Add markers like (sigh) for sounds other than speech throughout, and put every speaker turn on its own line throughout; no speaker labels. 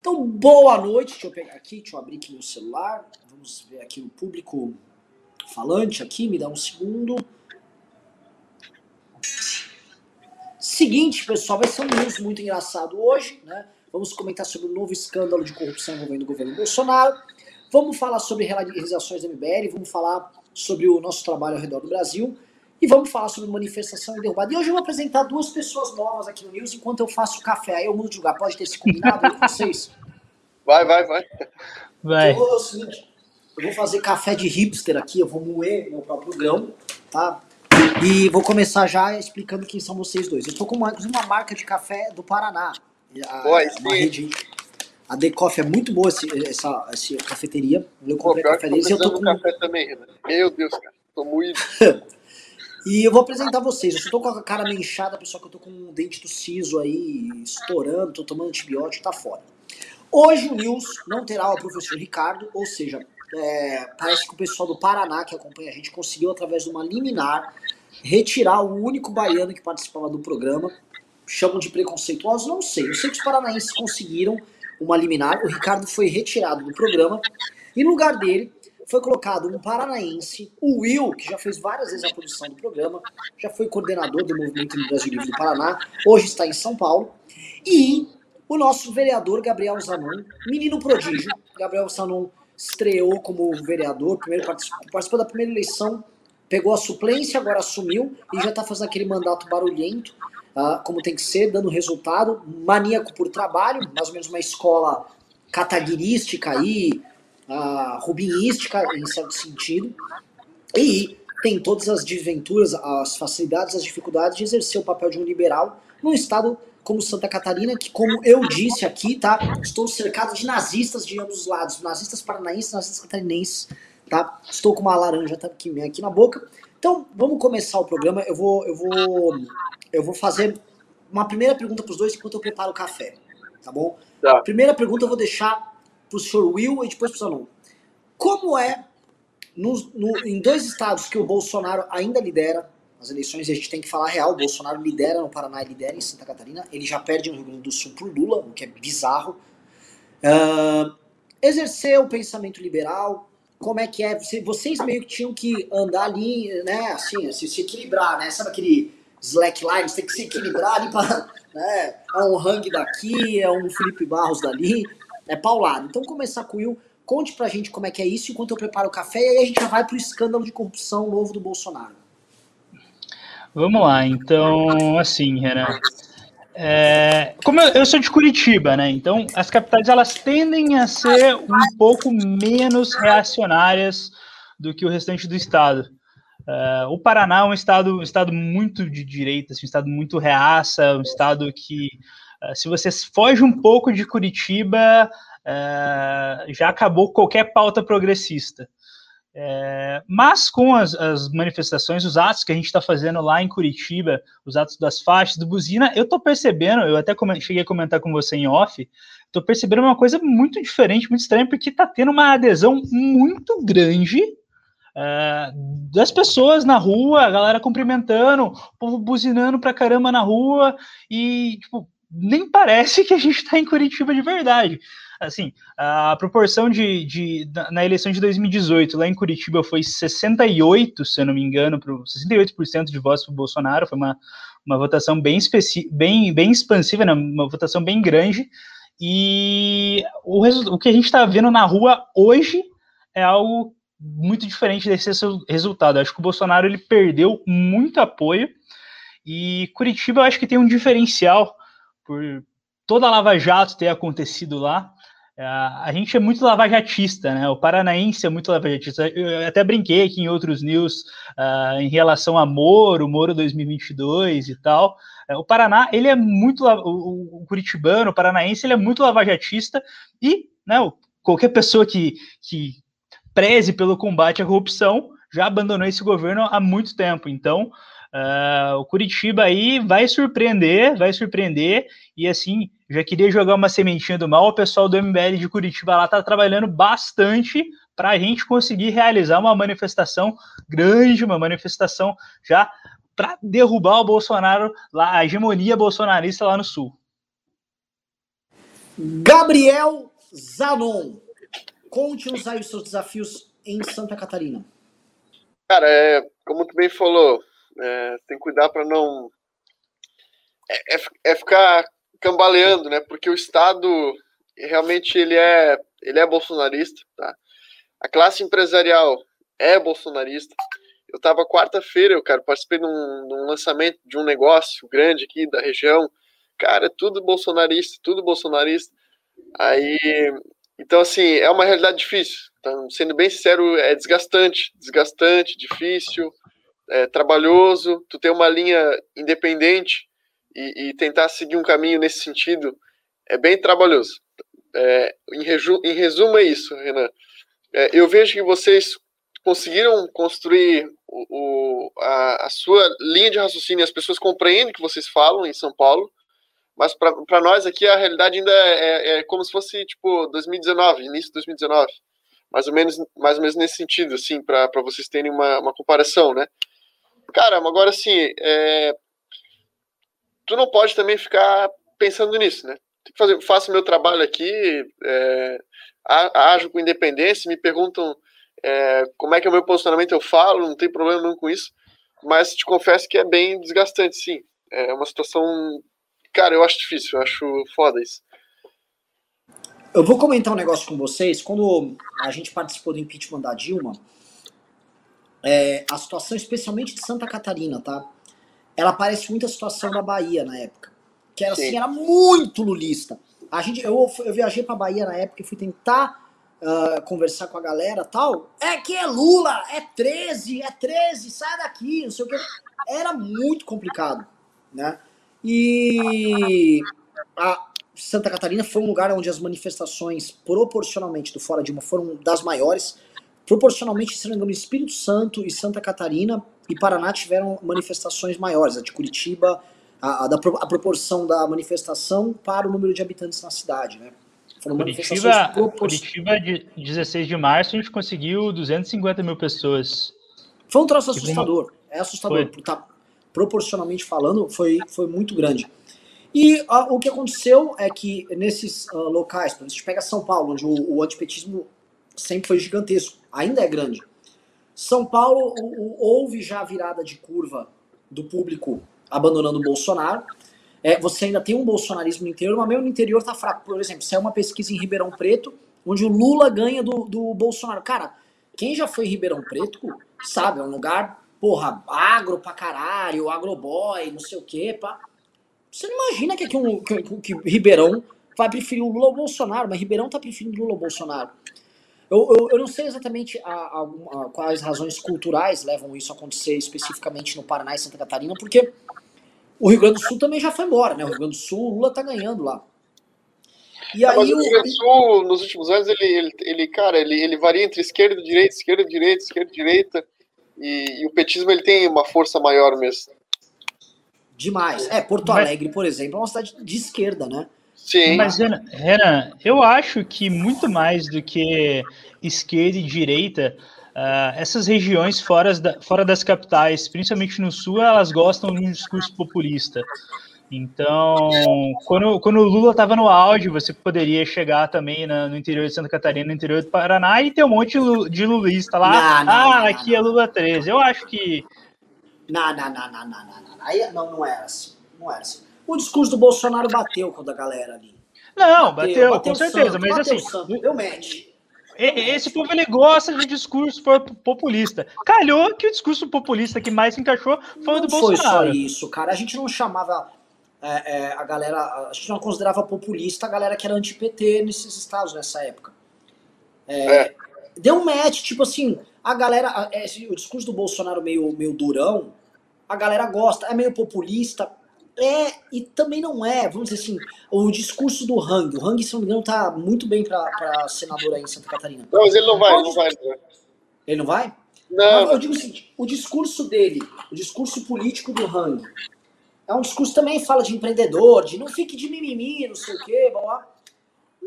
Então, boa noite. Deixa eu pegar aqui, deixa eu abrir aqui meu celular. Vamos ver aqui o público falante aqui, me dá um segundo. Seguinte, pessoal, vai ser um news muito engraçado hoje, né? Vamos comentar sobre o novo escândalo de corrupção envolvendo o governo Bolsonaro. Vamos falar sobre realizações da MBL, vamos falar sobre o nosso trabalho ao redor do Brasil e vamos falar sobre manifestação e derrubada. E hoje eu vou apresentar duas pessoas novas aqui no News enquanto eu faço café. Aí eu mudo de lugar. Pode ter se combinado com vocês? (laughs)
Vai, vai, vai.
Vai. Então, é o seguinte, eu vou fazer café de hipster aqui, eu vou moer meu próprio grão, tá? E vou começar já explicando quem são vocês dois. Eu tô com uma, uma marca de café do Paraná. A,
Boa,
uma rede, a The Coffee é muito boa esse, essa, essa cafeteria. Eu comprei Pô, café deles e eu tô com...
café também, né? Meu Deus, cara. Tô muito... (laughs)
E eu vou apresentar vocês. Eu tô com a cara meio inchada, pessoal, que eu tô com o dente do siso aí estourando, tô tomando antibiótico, tá fora. Hoje o News não terá o professor Ricardo, ou seja, é, parece que o pessoal do Paraná que acompanha a gente conseguiu, através de uma liminar, retirar o único baiano que participava do programa. Chamam de preconceituosos? Não sei. Eu sei que os paranaenses conseguiram uma liminar. O Ricardo foi retirado do programa. E no lugar dele foi colocado um paranaense, o Will, que já fez várias vezes a produção do programa, já foi coordenador do Movimento do Brasil Livre do Paraná, hoje está em São Paulo, e o nosso vereador Gabriel Zanon, menino prodígio. Gabriel Zanon estreou como vereador, primeiro participou, da primeira eleição, pegou a suplência, agora assumiu e já está fazendo aquele mandato barulhento, uh, como tem que ser, dando resultado, maníaco por trabalho, mais ou menos uma escola cataguirística aí, uh, rubinística em certo sentido, e tem todas as desventuras, as facilidades, as dificuldades de exercer o papel de um liberal num estado como Santa Catarina, que como eu disse aqui, tá, estou cercado de nazistas de ambos os lados, nazistas paranaenses, nazistas catarinenses, tá? Estou com uma laranja tá, aqui, aqui na boca. Então, vamos começar o programa. Eu vou eu vou eu vou fazer uma primeira pergunta para os dois enquanto eu preparo o café, tá bom? Tá. Primeira pergunta eu vou deixar para o senhor Will e depois para o senhor Como é, no, no, em dois estados que o Bolsonaro ainda lidera as eleições, a gente tem que falar real, o Bolsonaro lidera no Paraná e lidera em Santa Catarina, ele já perde no Rio Grande do Sul para Lula, o que é bizarro. Uh, exercer o pensamento liberal, como é que é? Vocês meio que tinham que andar ali, né, assim, se, se equilibrar, né? Sabe aquele slackline, você tem que se equilibrar ali para, né, é um Hang daqui, é um Felipe Barros dali é paulado. Então, começar com o Will, conte pra gente como é que é isso enquanto eu preparo o café e aí a gente já vai pro escândalo de corrupção novo do Bolsonaro.
Vamos lá, então, assim, Renan. É, como eu, eu, sou de Curitiba, né? Então, as capitais elas tendem a ser um pouco menos reacionárias do que o restante do estado. É, o Paraná é um estado, um estado muito de direita, assim, um estado muito reaça, um estado que se você foge um pouco de Curitiba, uh, já acabou qualquer pauta progressista. É, mas com as, as, manifestações, os atos que a gente está fazendo lá em Curitiba, os atos das faixas, do buzina, eu estou percebendo, eu até cheguei a comentar com você em off, estou percebendo uma coisa muito diferente, muito estranha, porque está tendo uma adesão muito grande é, das pessoas na rua, a galera cumprimentando, o povo buzinando pra caramba na rua, e, tipo, nem parece que a gente está em Curitiba de verdade. Assim, a proporção de, de, na eleição de 2018 lá em Curitiba foi 68, se eu não me engano, pro, 68% de votos para o Bolsonaro, foi uma, uma votação bem, bem, bem expansiva, né, uma votação bem grande, e o, o que a gente está vendo na rua hoje é algo muito diferente desse resultado. acho que o Bolsonaro ele perdeu muito apoio, e Curitiba eu acho que tem um diferencial por toda a Lava Jato ter acontecido lá. É, a gente é muito lavajatista, né? O paranaense é muito lavajatista. Eu até brinquei aqui em outros news uh, em relação a Moro, Moro 2022 e tal. Uh, o Paraná, ele é muito o, o, curitibano, o paranaense, ele é muito lavajatista e, né, qualquer pessoa que, que preze pelo combate à corrupção já abandonou esse governo há muito tempo. Então, Uh, o Curitiba aí vai surpreender, vai surpreender, e assim, já queria jogar uma sementinha do mal, o pessoal do MBL de Curitiba lá tá trabalhando bastante para a gente conseguir realizar uma manifestação grande, uma manifestação já para derrubar o Bolsonaro, lá, a hegemonia bolsonarista lá no Sul.
Gabriel Zanon, conte-nos aí os seus desafios em Santa Catarina.
Cara, é, como tu bem falou, é, tem que cuidar para não. É, é, é, ficar cambaleando, né? Porque o Estado realmente ele é, ele é bolsonarista, tá? A classe empresarial é bolsonarista. Eu estava quarta-feira, eu cara, participei de um, de um, lançamento de um negócio grande aqui da região. Cara, é tudo bolsonarista, tudo bolsonarista. Aí, então assim, é uma realidade difícil. Então, sendo bem sincero, é desgastante, desgastante, difícil, é, trabalhoso. Tu ter uma linha independente e, e, tentar seguir um caminho nesse sentido é bem trabalhoso. É, em, reju, em resumo é isso, Renan. É, eu vejo que vocês conseguiram construir o, o, a, a, sua linha de raciocínio, as pessoas compreendem o que vocês falam em São Paulo, mas para nós aqui a realidade ainda é, é, é, como se fosse tipo 2019, início de 2019, mais ou menos, mais ou menos nesse sentido, assim, para vocês terem uma, uma comparação, né? Cara, agora assim, é, tu não pode também ficar pensando nisso, né? Tem que fazer, faço meu trabalho aqui, é, ajo com independência, me perguntam é, como é que é o meu posicionamento, eu falo, não tem problema nenhum com isso, mas te confesso que é bem desgastante, sim. É uma situação, cara, eu acho difícil, eu acho foda isso.
Eu vou comentar um negócio com vocês. Quando a gente participou do impeachment da Dilma, é, a situação, especialmente de Santa Catarina, tá? Ela parece muito a situação da Bahia na época. Que era assim, era muito lulista. A gente, eu, eu viajei pra Bahia na época e fui tentar uh, conversar com a galera tal, é que é Lula, é 13, é 13, sai daqui, não sei o que. Era muito complicado, né? E a Santa Catarina foi um lugar onde as manifestações, proporcionalmente do Fora Dilma, foram das maiores. Proporcionalmente, se não me engano, Espírito Santo e Santa Catarina e Paraná tiveram manifestações maiores. A de Curitiba, a, a, da, a proporção da manifestação para o número de habitantes na cidade, né?
Foram Curitiba, Curitiba, de 16 de março, a gente conseguiu 250 mil pessoas.
Foi um troço assustador. É assustador. Tá, proporcionalmente falando, foi, foi muito grande. E uh, o que aconteceu é que nesses uh, locais, a gente pega São Paulo, onde o, o, antipetismo sempre foi gigantesco, ainda é grande. São Paulo houve já a virada de curva do público abandonando o Bolsonaro. É, você ainda tem um bolsonarismo no interior, mas mesmo no interior tá fraco. Por exemplo, se é uma pesquisa em Ribeirão Preto, onde o Lula ganha do, do Bolsonaro. Cara, quem já foi em Ribeirão Preto sabe, é um lugar, porra, agro pra caralho, agroboy, não sei o quê, pá. Você não imagina que, aqui um, que, que Ribeirão vai preferir o Lula ao Bolsonaro, mas Ribeirão tá preferindo o Lula ao Bolsonaro. Eu, eu, eu, não sei exatamente a, a, a, quais razões culturais levam isso a acontecer especificamente no Paraná e Santa Catarina, porque o Rio Grande do Sul também já foi embora, né? O Rio Grande do Sul, o Lula tá ganhando lá.
E aí, mas o Rio Grande do Sul, nos últimos anos, ele, ele, ele cara, ele, ele varia entre esquerda e direita, esquerda e direita, esquerda e direita. E, e, o petismo ele tem uma força maior mesmo.
Demais. É, Porto Alegre, por exemplo, é uma cidade de esquerda, né?
Sim. Mas, Renan, eu acho que muito mais do que esquerda e direita, Uh, essas regiões fora, da, fora das capitais, principalmente no sul, elas gostam de um discurso populista. Então, quando, quando o Lula estava no auge, você poderia chegar também na, no interior de Santa Catarina, no interior do Paraná, e ter um monte de lulista lá. Não, não, ah, não, aqui é Lula 13. Eu acho que.
Não, não, não, não, não, não. Aí, não, não era assim. Não era assim. O discurso do Bolsonaro bateu com a galera ali.
Não, bateu, bateu, bateu com certeza, santo, mas assim.
Santo, deu match.
Esse povo ele gosta de discurso populista. Calhou que o discurso populista que mais se encaixou foi o do Bolsonaro.
Foi só isso, cara. A gente não chamava é, é, a galera. A gente não considerava populista a galera que era anti-PT nesses estados nessa época. É, é. Deu um match, tipo assim, a galera. É, o discurso do Bolsonaro meio, meio durão, a galera gosta, é meio populista, é, e também não é, vamos dizer assim, o discurso do Hang. O Hang, se não me engano, tá muito bem pra senador aí em Santa Catarina.
Não, mas ele não vai, não vai.
Ele não vai?
Não.
eu digo o seguinte, o discurso dele, o discurso político do Hang, é um discurso também fala de empreendedor, de não fique de mimimi, não sei o quê, blá, blá.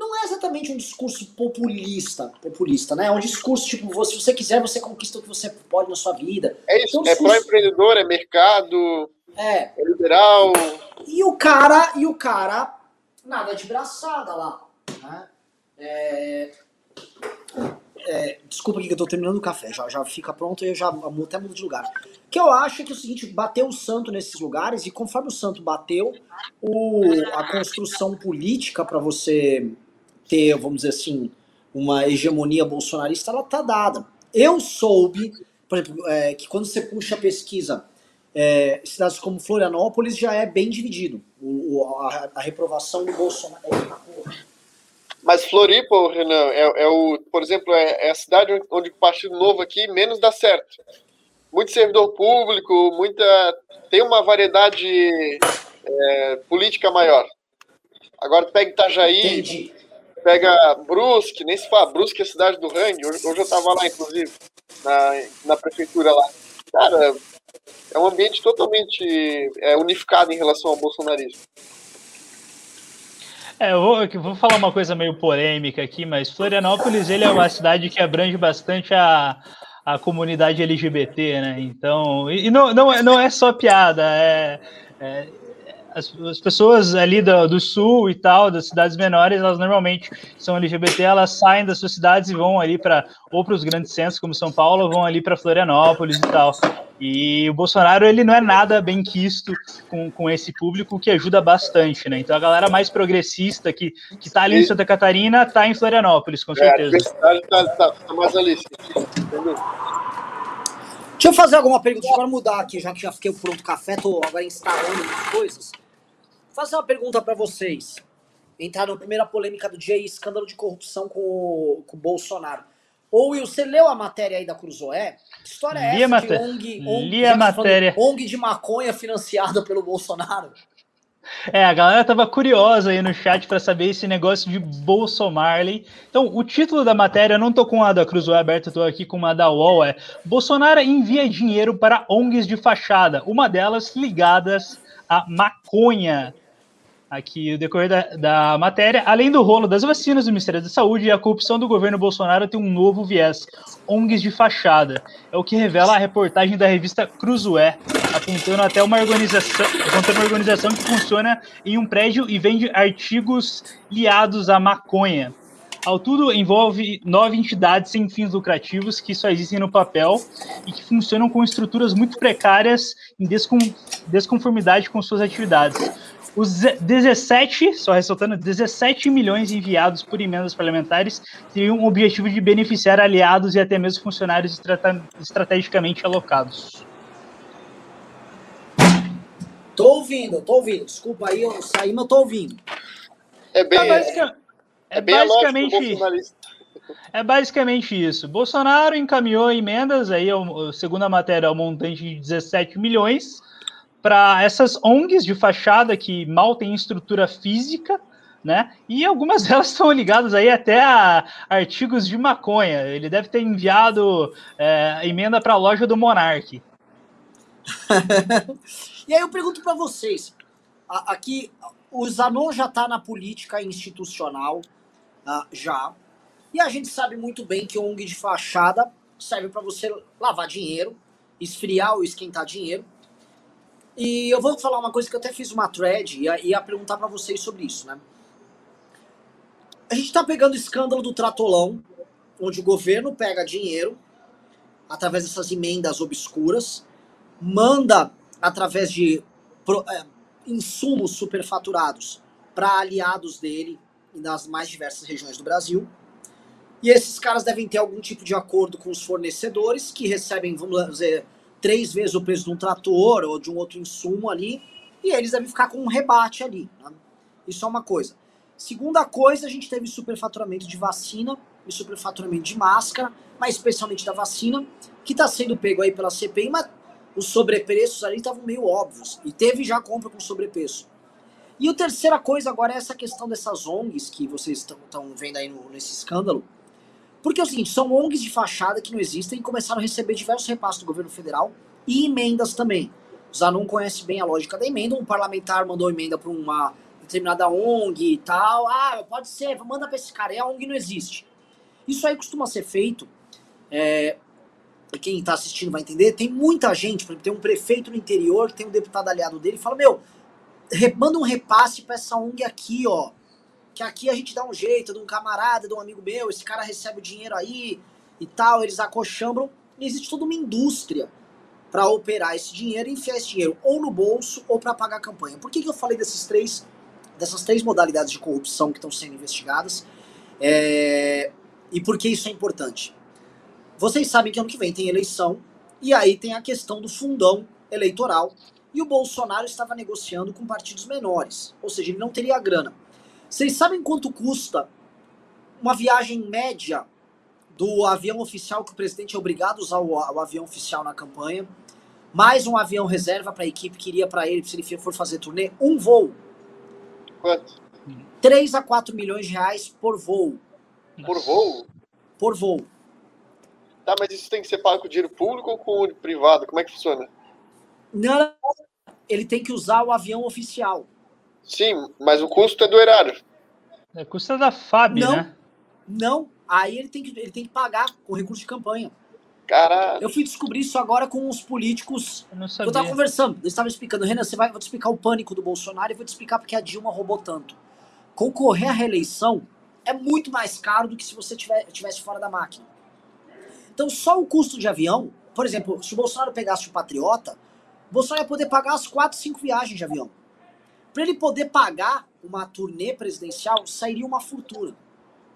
Não é exatamente um discurso populista, populista, né? É um discurso tipo, se você quiser, você conquista o que você pode na sua vida.
É isso, então, é pró-empreendedor, é mercado,
é.
é liberal.
E o cara, e o cara nada de braçada lá. Né? É, é, desculpa aqui que eu tô terminando o café, já, já fica pronto e eu já até mudo de lugar. O que eu acho é que é o seguinte, bateu o santo nesses lugares e conforme o santo bateu, o, a construção política para você ter, vamos dizer assim, uma hegemonia bolsonarista, ela tá dada. Eu soube, por exemplo, é, que quando você puxa a pesquisa, é, cidades como Florianópolis já é bem dividido. O, a, a, reprovação do Bolsonaro.
Mas Floripa, Renan, é, é, o, por exemplo, é, é, a cidade onde o Partido Novo aqui menos dá certo. Muito servidor público, muita. tem uma variedade é, política maior. Agora pega Itajaí, Entendi. Pega Brusque, nem se fala, Brusque é a cidade do Rangue, hoje, hoje eu estava lá, inclusive, na, na prefeitura lá. Cara, é um ambiente totalmente é, unificado em relação ao bolsonarismo.
É, eu vou, eu vou falar uma coisa meio polêmica aqui, mas Florianópolis ele é uma cidade que abrange bastante a, a comunidade LGBT, né? Então, e, não, não, é, não é só piada, é, é as, as, pessoas ali do, do, sul e tal, das cidades menores, elas normalmente são LGBT, elas saem das suas cidades e vão ali para ou para os grandes centros como São Paulo, ou vão ali para Florianópolis e tal. E o Bolsonaro, ele não é nada bem quisto com, com esse público, que ajuda bastante, né? Então a galera mais progressista que, que tá ali em Santa Catarina, tá em Florianópolis, com certeza. É, a tá, tá, tá mais ali,
entendeu? Deixa eu fazer alguma pergunta, deixa eu mudar aqui, já que já fiquei pronto o café, tô agora instalando as coisas. Fazer uma pergunta para vocês. Entrar na primeira polêmica do dia aí, escândalo de corrupção com o, com o Bolsonaro. Ô Will, você leu a matéria aí da Cruzoé? Que história é essa
de ONG, ONG, Li a matéria.
ONG de maconha financiada pelo Bolsonaro?
É, a galera tava curiosa aí no chat para saber esse negócio de Bolsonaro. Então, o título da matéria, eu não tô com a da Cruzoé aberta, tô aqui com uma da UOL, é Bolsonaro envia dinheiro para ONGs de fachada, uma delas ligadas à maconha aqui o decorrer da, da, matéria. Além do rolo das vacinas do Ministério da Saúde, a corrupção do governo Bolsonaro tem um novo viés, ONGs de fachada. É o que revela a reportagem da revista Cruzoé, apontando até uma organização, uma organização que funciona em um prédio e vende artigos liados à maconha. Ao tudo, envolve nove entidades sem fins lucrativos que só existem no papel e que funcionam com estruturas muito precárias em desconformidade com suas atividades. Os 17, só ressaltando, 17 milhões enviados por emendas parlamentares teriam o objetivo de beneficiar aliados e até mesmo funcionários estrategicamente alocados.
Tô ouvindo, tô ouvindo. Desculpa aí, eu saí, mas tô ouvindo.
É bem, é,
basic, é, é basicamente é basicamente isso. Bolsonaro encaminhou emendas aí, segundo a matéria, ao montante de 17 milhões para essas ONGs de fachada que mal têm estrutura física, né? E algumas (laughs) delas estão ligadas aí até a artigos de maconha. Ele deve ter enviado é, emenda para a loja do Monark. (laughs)
e aí eu pergunto para vocês, aqui o Zanon já está na política institucional, uh, já, e a gente sabe muito bem que ONG de fachada serve para você lavar dinheiro, esfriar ou esquentar dinheiro, e eu vou falar uma coisa que eu até fiz uma thread e ia, perguntar para vocês sobre isso, né? A gente tá pegando o escândalo do Tratolão, onde o governo pega dinheiro através dessas emendas obscuras, manda através de é, insumos superfaturados para aliados dele nas mais diversas regiões do Brasil. E esses caras devem ter algum tipo de acordo com os fornecedores que recebem, vamos dizer, três vezes o preço de um trator ou de um outro insumo ali, e eles devem ficar com um rebate ali. Né? Isso é uma coisa. Segunda coisa, a gente teve superfaturamento de vacina e superfaturamento de máscara, mas especialmente da vacina, que está sendo pego aí pela CPI, mas os sobrepreços ali estavam meio óbvios, e teve já compra com sobrepreço. E a terceira coisa agora é essa questão dessas ONGs que vocês estão vendo aí no, nesse escândalo, porque é o seguinte, são ONGs de fachada que não existem e começaram a receber diversos repassos do governo federal e emendas também. O Zanon conhece bem a lógica da emenda, um parlamentar mandou emenda para uma determinada ONG e tal. Ah, pode ser, manda para esse cara. E a ONG não existe. Isso aí costuma ser feito. É, quem está assistindo vai entender. Tem muita gente, por exemplo, tem um prefeito no interior, tem um deputado aliado dele, e fala: Meu, manda um repasse para essa ONG aqui, ó. Que aqui a gente dá um jeito de um camarada, de um amigo meu, esse cara recebe o dinheiro aí e tal, eles acochambram. E existe toda uma indústria para operar esse dinheiro e enfiar esse dinheiro ou no bolso ou para pagar a campanha. Por que, que eu falei desses três, dessas três modalidades de corrupção que estão sendo investigadas? É, e por que isso é importante? Vocês sabem que ano que vem tem eleição e aí tem a questão do fundão eleitoral e o Bolsonaro estava negociando com partidos menores, ou seja, ele não teria grana. Vocês sabem quanto custa uma viagem média do avião oficial que o presidente é obrigado a usar o, o avião oficial na campanha? mais um avião reserva para a equipe que iria para ele se ele for fazer turnê, um voo.
Quanto?
3 a 4 milhões de reais por voo.
Por voo?
Por voo.
Tá, mas isso tem que ser pago com dinheiro público ou com privado? Como é que funciona?
Não, ele tem que usar o avião oficial.
Sim, mas o custo é do erário.
É custo da FAB,
não,
né?
Não, aí ele tem, que, ele tem que pagar com recurso de campanha.
Caralho.
Eu fui descobrir isso agora com os políticos.
Eu não
Eu
sabia.
tava conversando, eles estavam explicando, Renan, você vai, vou te explicar o pânico do Bolsonaro e vou te explicar porque a Dilma roubou tanto. Concorrer à reeleição é muito mais caro do que se você tiver, tivesse fora da máquina. Então, só o custo de avião, por exemplo, se o Bolsonaro pegasse o Patriota, o Bolsonaro ia poder pagar as 4, 5 viagens de avião. Para ele poder pagar uma turnê presidencial, sairia uma fortuna.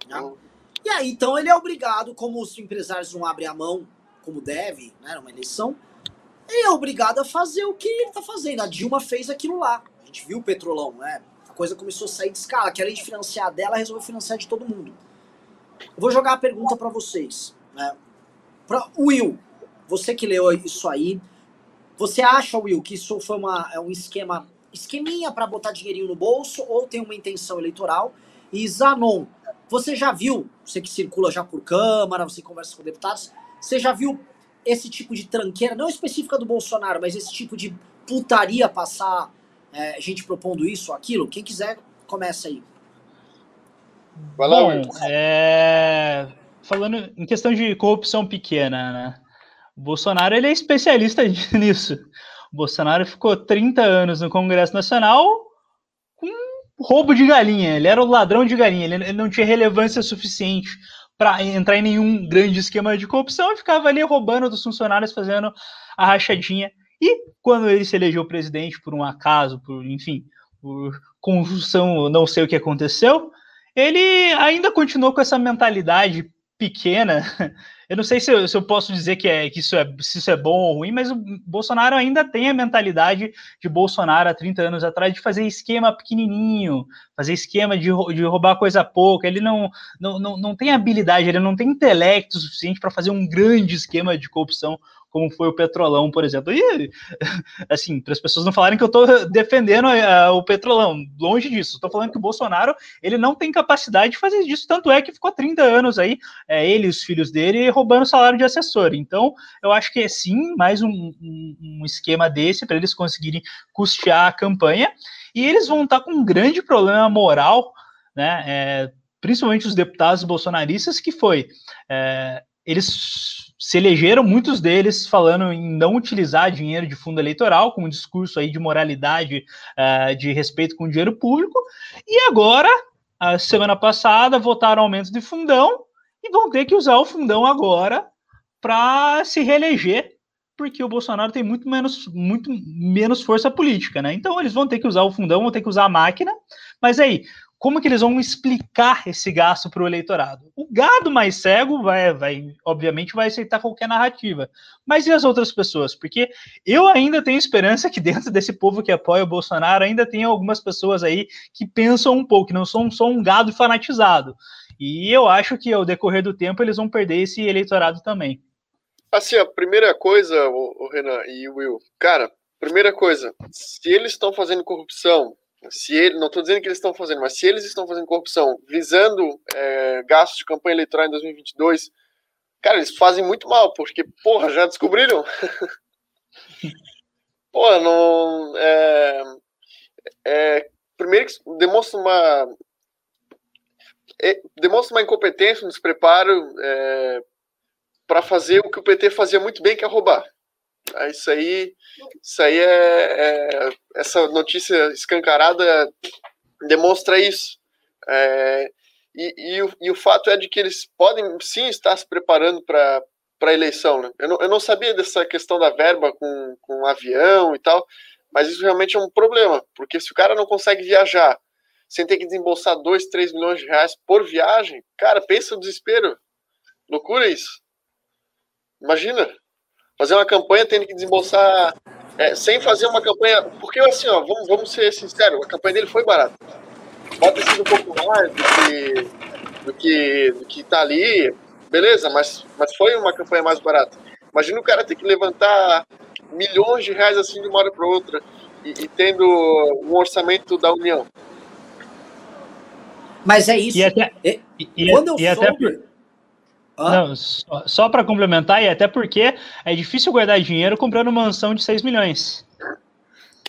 né? E aí, então, ele é obrigado, como os empresários não abrem a mão como deve, né, numa eleição, ele é obrigado a fazer o que ele tá fazendo. A Dilma fez aquilo lá. A gente viu o petrolão, né? A coisa começou a sair de escala, que além de financiar dela, resolveu financiar de todo mundo. Eu vou jogar a pergunta para vocês. Né? Pra, Will, você que leu isso aí, você acha, Will, que isso foi uma, é um esquema, esqueminha para botar dinheirinho no bolso ou tem uma intenção eleitoral? E Zanon, você já viu, você que circula já por Câmara, você conversa com deputados, você já viu esse tipo de tranqueira, não específica do Bolsonaro, mas esse tipo de putaria passar, é, gente propondo isso ou aquilo? Quem quiser, começa aí.
Vai lá,
Bom,
Will.
é, falando em questão de corrupção pequena, né? O Bolsonaro ele é especialista (laughs) nisso. Bolsonaro ficou 30 anos no Congresso Nacional com roubo de galinha. Ele era o ladrão de galinha. Ele não tinha relevância suficiente para entrar em nenhum grande esquema de corrupção e ficava ali roubando dos funcionários, fazendo a rachadinha. E quando ele se elegeu presidente por um acaso, por enfim, por conjunção, não sei o que aconteceu, ele ainda continuou com essa mentalidade pequena. (laughs) Eu não sei se eu, se eu posso dizer que, é, que isso é, se isso é bom ou ruim, mas o Bolsonaro ainda tem a mentalidade de Bolsonaro há 30 anos atrás de fazer esquema pequenininho, fazer esquema de, de roubar coisa pouca. Ele não, não, não, não tem habilidade, ele não tem intelecto suficiente para fazer um grande esquema de corrupção como foi o Petrolão, por exemplo. E, (laughs) assim, para as pessoas não falarem que eu estou defendendo eh, o Petrolão, longe disso. Estou falando que o Bolsonaro ele não tem capacidade de fazer isso, tanto é que ficou 30 anos aí, é, ele e os filhos dele, roubando salário de assessor. Então, eu acho que é sim mais um, um, um esquema desse para eles conseguirem custear a campanha. E eles vão estar com um grande problema moral, né? é, principalmente os deputados bolsonaristas, que foi. é, eles se elegeram, muitos deles falando em não utilizar dinheiro de fundo eleitoral, com um discurso aí de moralidade, eh, de respeito com o dinheiro público, e agora, a semana passada, votaram aumento de fundão e vão ter que usar o fundão agora para se reeleger, porque o Bolsonaro tem muito menos, muito menos força política, né? Então eles vão ter que usar o fundão, vão ter que usar a máquina, mas aí, como que eles vão explicar esse gasto para o eleitorado? O gado mais cego vai, vai, obviamente, vai aceitar qualquer narrativa. Mas e as outras pessoas? Porque eu ainda tenho esperança que dentro desse povo que apoia o Bolsonaro ainda tem algumas pessoas aí que pensam um pouco, que não são só um gado fanatizado. E eu acho que ao decorrer do tempo eles vão perder esse eleitorado também.
Assim, a primeira coisa, o, Renan e o Will, cara, primeira coisa, se eles estão fazendo corrupção, se ele, não estou dizendo que eles estão fazendo, mas se eles estão fazendo corrupção visando é, gastos de campanha eleitoral em 2022, cara, eles fazem muito mal, porque, porra, já descobriram? (laughs) porra, não. É, é, primeiro que demonstra uma. é, demonstra uma incompetência, um despreparo é, para fazer o que o PT fazia muito bem, que é roubar. É, isso aí, isso aí é, é essa notícia escancarada demonstra isso. É, e, e, o, e, o, fato é de que eles podem sim estar se preparando para a eleição. Né? Eu, não, eu não sabia dessa questão da verba com, com avião e tal, mas isso realmente é um problema, porque se o cara não consegue viajar sem ter que desembolsar 2, 3 milhões de reais por viagem, cara, pensa o desespero. Loucura isso. Imagina, fazer uma campanha tendo que desembolsar é, sem fazer uma campanha. Porque assim, ó, vamos, vamos ser sinceros, a campanha dele foi barata. Pode ter sido um pouco mais do que, do que, do que tá ali, beleza, mas, mas foi uma campanha mais barata. Imagina o cara ter que levantar milhões de reais assim de uma hora para outra e, e, tendo um orçamento da União.
Mas é isso.
E até, e, e, quando eu e soube... não, só, só para complementar, e até porque é difícil guardar dinheiro comprando mansão de 6 milhões.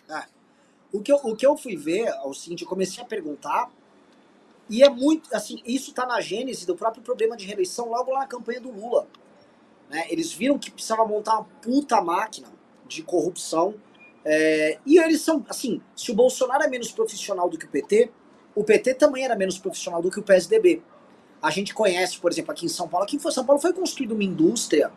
Ah, o, que eu, o que eu fui ver, seguinte, eu comecei a perguntar, e é muito, assim, isso está na gênese do próprio problema de reeleição logo lá na campanha do Lula. Né? Eles viram que precisava montar uma puta máquina de corrupção, é, e eles são, assim, se o Bolsonaro é menos profissional do que o PT, o PT também era menos profissional do que o PSDB. A gente conhece, por exemplo, aqui em São Paulo, aqui em São Paulo foi construída uma indústria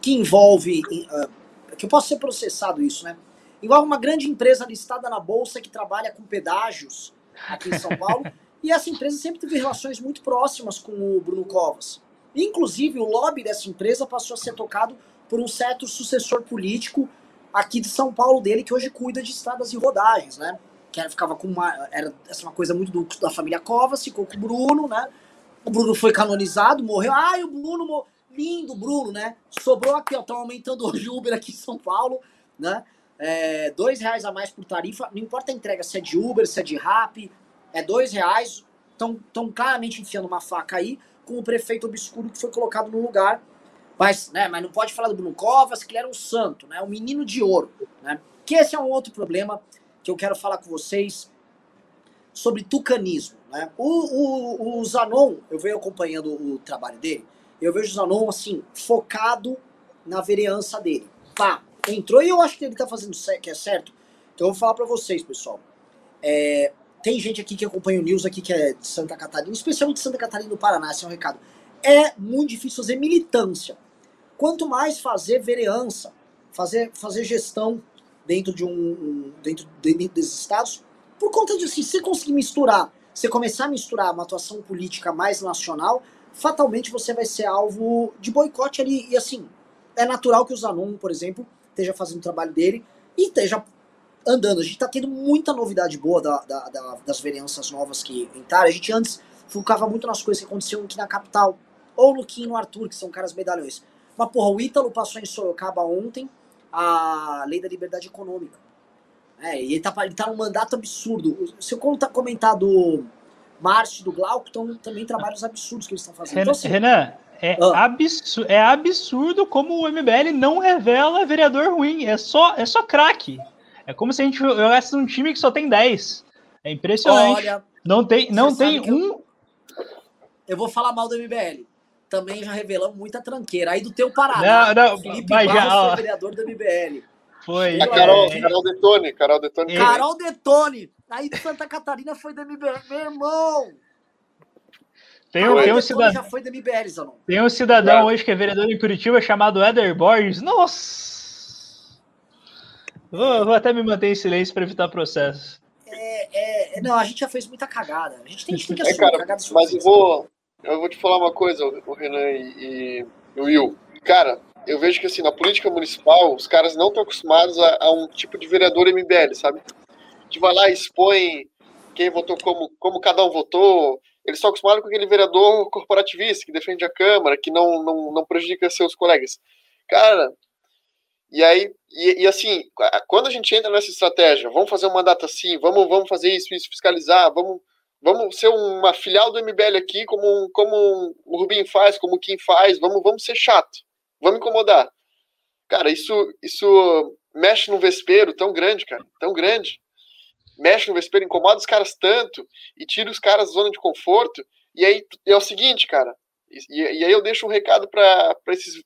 que envolve, uh, que eu posso ser processado isso, né? Envolve uma grande empresa listada na bolsa que trabalha com pedágios aqui em São Paulo. (laughs) e essa empresa sempre teve relações muito próximas com o Bruno Covas. Inclusive, o lobby dessa empresa passou a ser tocado por um certo sucessor político aqui de São Paulo dele, que hoje cuida de estradas e rodagens, né? Que era, ficava com uma. Era essa uma coisa muito do, da família Covas, ficou com o Bruno, né? O Bruno foi canonizado, morreu. Ai, o Bruno morreu. Lindo, Bruno, né? Sobrou aqui, ó. Estão aumentando hoje o Uber aqui em São Paulo, né? É, dois reais a mais por tarifa. Não importa a entrega, se é de Uber, se é de Rap, é dois reais. Estão claramente enfiando uma faca aí com o prefeito obscuro que foi colocado no lugar. Mas, né, mas não pode falar do Bruno Covas, que ele era um santo, né? Um menino de ouro, né? Que esse é um outro problema que eu quero falar com vocês sobre tucanismo. Né? O, o, o Zanon, eu venho acompanhando o trabalho dele, eu vejo o Zanon assim, focado na vereança dele. Pá, entrou e eu acho que ele tá fazendo que é certo. Então eu vou falar para vocês, pessoal. É, tem gente aqui que acompanha o News aqui que é de Santa Catarina, especialmente de Santa Catarina do Paraná, esse é um recado. É muito difícil fazer militância. Quanto mais fazer vereança, fazer, fazer gestão dentro de um dentro, dentro desses estados, por conta disso, se você conseguir misturar, você começar a misturar uma atuação política mais nacional, fatalmente você vai ser alvo de boicote ali. E assim, é natural que o Zanon, por exemplo, esteja fazendo o trabalho dele e esteja andando. A gente está tendo muita novidade boa da, da, da, das vereanças novas que entraram. A gente antes focava muito nas coisas que aconteciam aqui na capital, ou no Kim no Arthur, que são caras medalhões. Mas, porra, o Ítalo passou em Sorocaba ontem a lei da liberdade econômica. É, e ele tá, ele tá num mandato absurdo. Se eu comentar do Márcio do Glauco, então, também trabalhos absurdos que eles estão fazendo.
Renan,
então,
assim, Renan é, ah. absurdo, é absurdo como o MBL não revela vereador ruim. É só, é só craque. É como se a gente jogasse num time que só tem 10. É impressionante. Olha, não tem, não tem um.
Eu, eu vou falar mal do MBL também já revelamos muita tranqueira. Aí do teu Paraná,
não, não,
Felipe Barros já, foi vereador do MBL.
Foi.
A Carol, é. Carol Detone, Carol Detone.
É. Carol Detone. Aí de Santa Catarina foi do MBL. Meu irmão!
Tem um, tem um cidadão.
Já foi do MBL, Zanon.
Tem um cidadão é. hoje que é vereador em Curitiba chamado Eder Borges. Nossa! Vou, vou até me manter em silêncio para evitar processo.
É, é, não, a gente já fez muita cagada. A gente tem, que assumir
é, cara, Mas eu vou, eu vou te falar uma coisa, o Renan e, e o Will. Cara, eu vejo que assim, na política municipal, os caras não estão acostumados a, a, um tipo de vereador MBL, sabe? Que vai lá e expõe quem votou como, como cada um votou. Eles estão acostumados com aquele vereador corporativista que defende a Câmara, que não, não, não prejudica seus colegas. Cara, e aí, e, e, assim, quando a gente entra nessa estratégia, vamos fazer um mandato assim, vamos, vamos fazer isso, isso, fiscalizar, vamos, vamos ser uma filial do MBL aqui, como, como o Rubinho faz, como o Kim faz, vamos, vamos ser chato vamos incomodar. Cara, isso, isso mexe no vespeiro tão grande, cara, tão grande. Mexe no vespeiro, incomoda os caras tanto e tira os caras da zona de conforto. E aí é o seguinte, cara. E, e aí eu deixo um recado para esses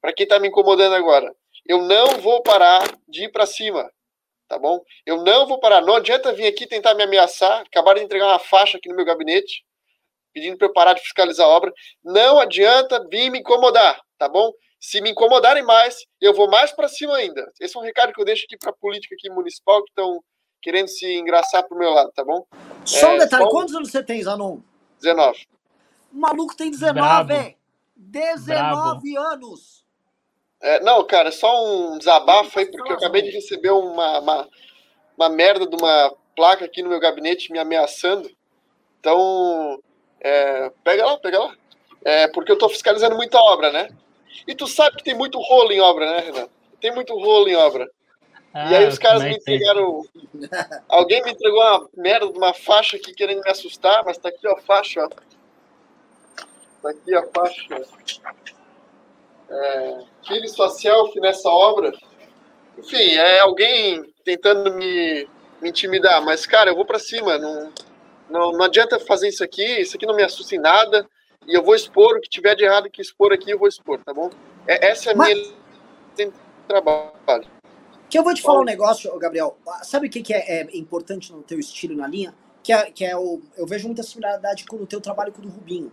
para quem tá me incomodando agora. eu não vou parar de ir para cima, tá bom? Eu não vou parar. Não adianta vir aqui tentar me ameaçar. Acabaram de entregar uma faixa aqui no meu gabinete, pedindo para eu parar de fiscalizar a obra. Não adianta vir me incomodar, tá bom? Se me incomodarem mais, eu vou mais para cima ainda. Esse é um recado que eu deixo aqui para a política aqui municipal que estão querendo se engraçar pro meu lado, tá bom?
Só um é, detalhe, só... quantos anos você tem, Zanon?
19.
O maluco tem 19, velho. 19 Bravo. anos.
É, não, cara, só um desabafo aí, porque eu acabei de receber uma, uma, uma merda de uma placa aqui no meu gabinete me ameaçando. Então, é, pega lá, pega lá. É, porque eu tô fiscalizando muita obra, né? E tu sabe que tem muito rolo em obra, né, Renan? Tem muito rolo em obra. Ah, e aí os caras me entregaram. Alguém me entregou uma merda de uma faixa aqui querendo me assustar, mas tá aqui ó, a faixa, ó. Tá aqui a faixa. É, tire sua selfie nessa obra. Enfim, é alguém tentando me, me intimidar, mas cara, eu vou para cima. Não, não, não adianta fazer isso aqui, isso aqui não me assusta em nada. E eu vou expor o que tiver de errado que expor aqui, eu vou expor, tá bom? É, essa é a minha mas... trabalho.
Que eu vou te falar um negócio, Gabriel. Sabe o que, que é, é, importante no teu estilo na linha? Que é, que é o. Eu vejo muita similaridade com o teu trabalho com o do Rubinho.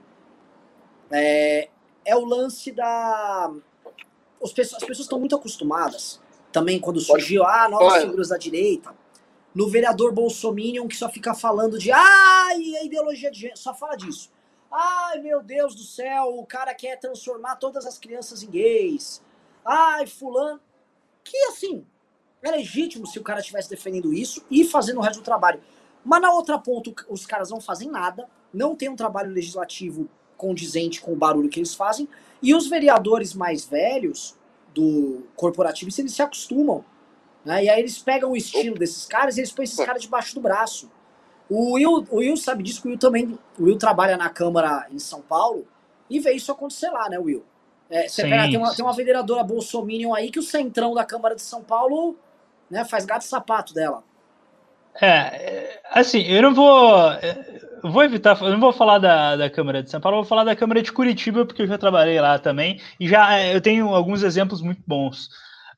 É, é o lance da. Pessoas, as pessoas estão muito acostumadas, também quando surgiu, ah, novas figuras da direita, no vereador Bolsominion que só fica falando de, ai, a ideologia de gênero, só fala disso. Ai, meu Deus do céu, o cara quer transformar todas as crianças em gays. Ai, fulano. Que assim, é legítimo se o cara estivesse defendendo isso e fazendo o resto do trabalho. Mas na outra ponta, os caras não fazem nada, não tem um trabalho legislativo condizente com o barulho que eles fazem, e os vereadores mais velhos do corporativo, eles se acostumam. Né? E aí eles pegam o estilo desses caras e eles põem esses caras debaixo do braço. O Will, o Will sabe disso, o Will também. O Will trabalha na Câmara em São Paulo e vê isso acontecer lá, né, Will? É, você pega, tem, uma, tem uma vereadora Bolsominion aí que o centrão da Câmara de São Paulo né, faz gato e sapato dela.
É, é assim, eu não vou. Eu vou evitar, eu não vou falar da, da Câmara de São Paulo, eu vou falar da Câmara de Curitiba, porque eu já trabalhei lá também, e já é, eu tenho alguns exemplos muito bons.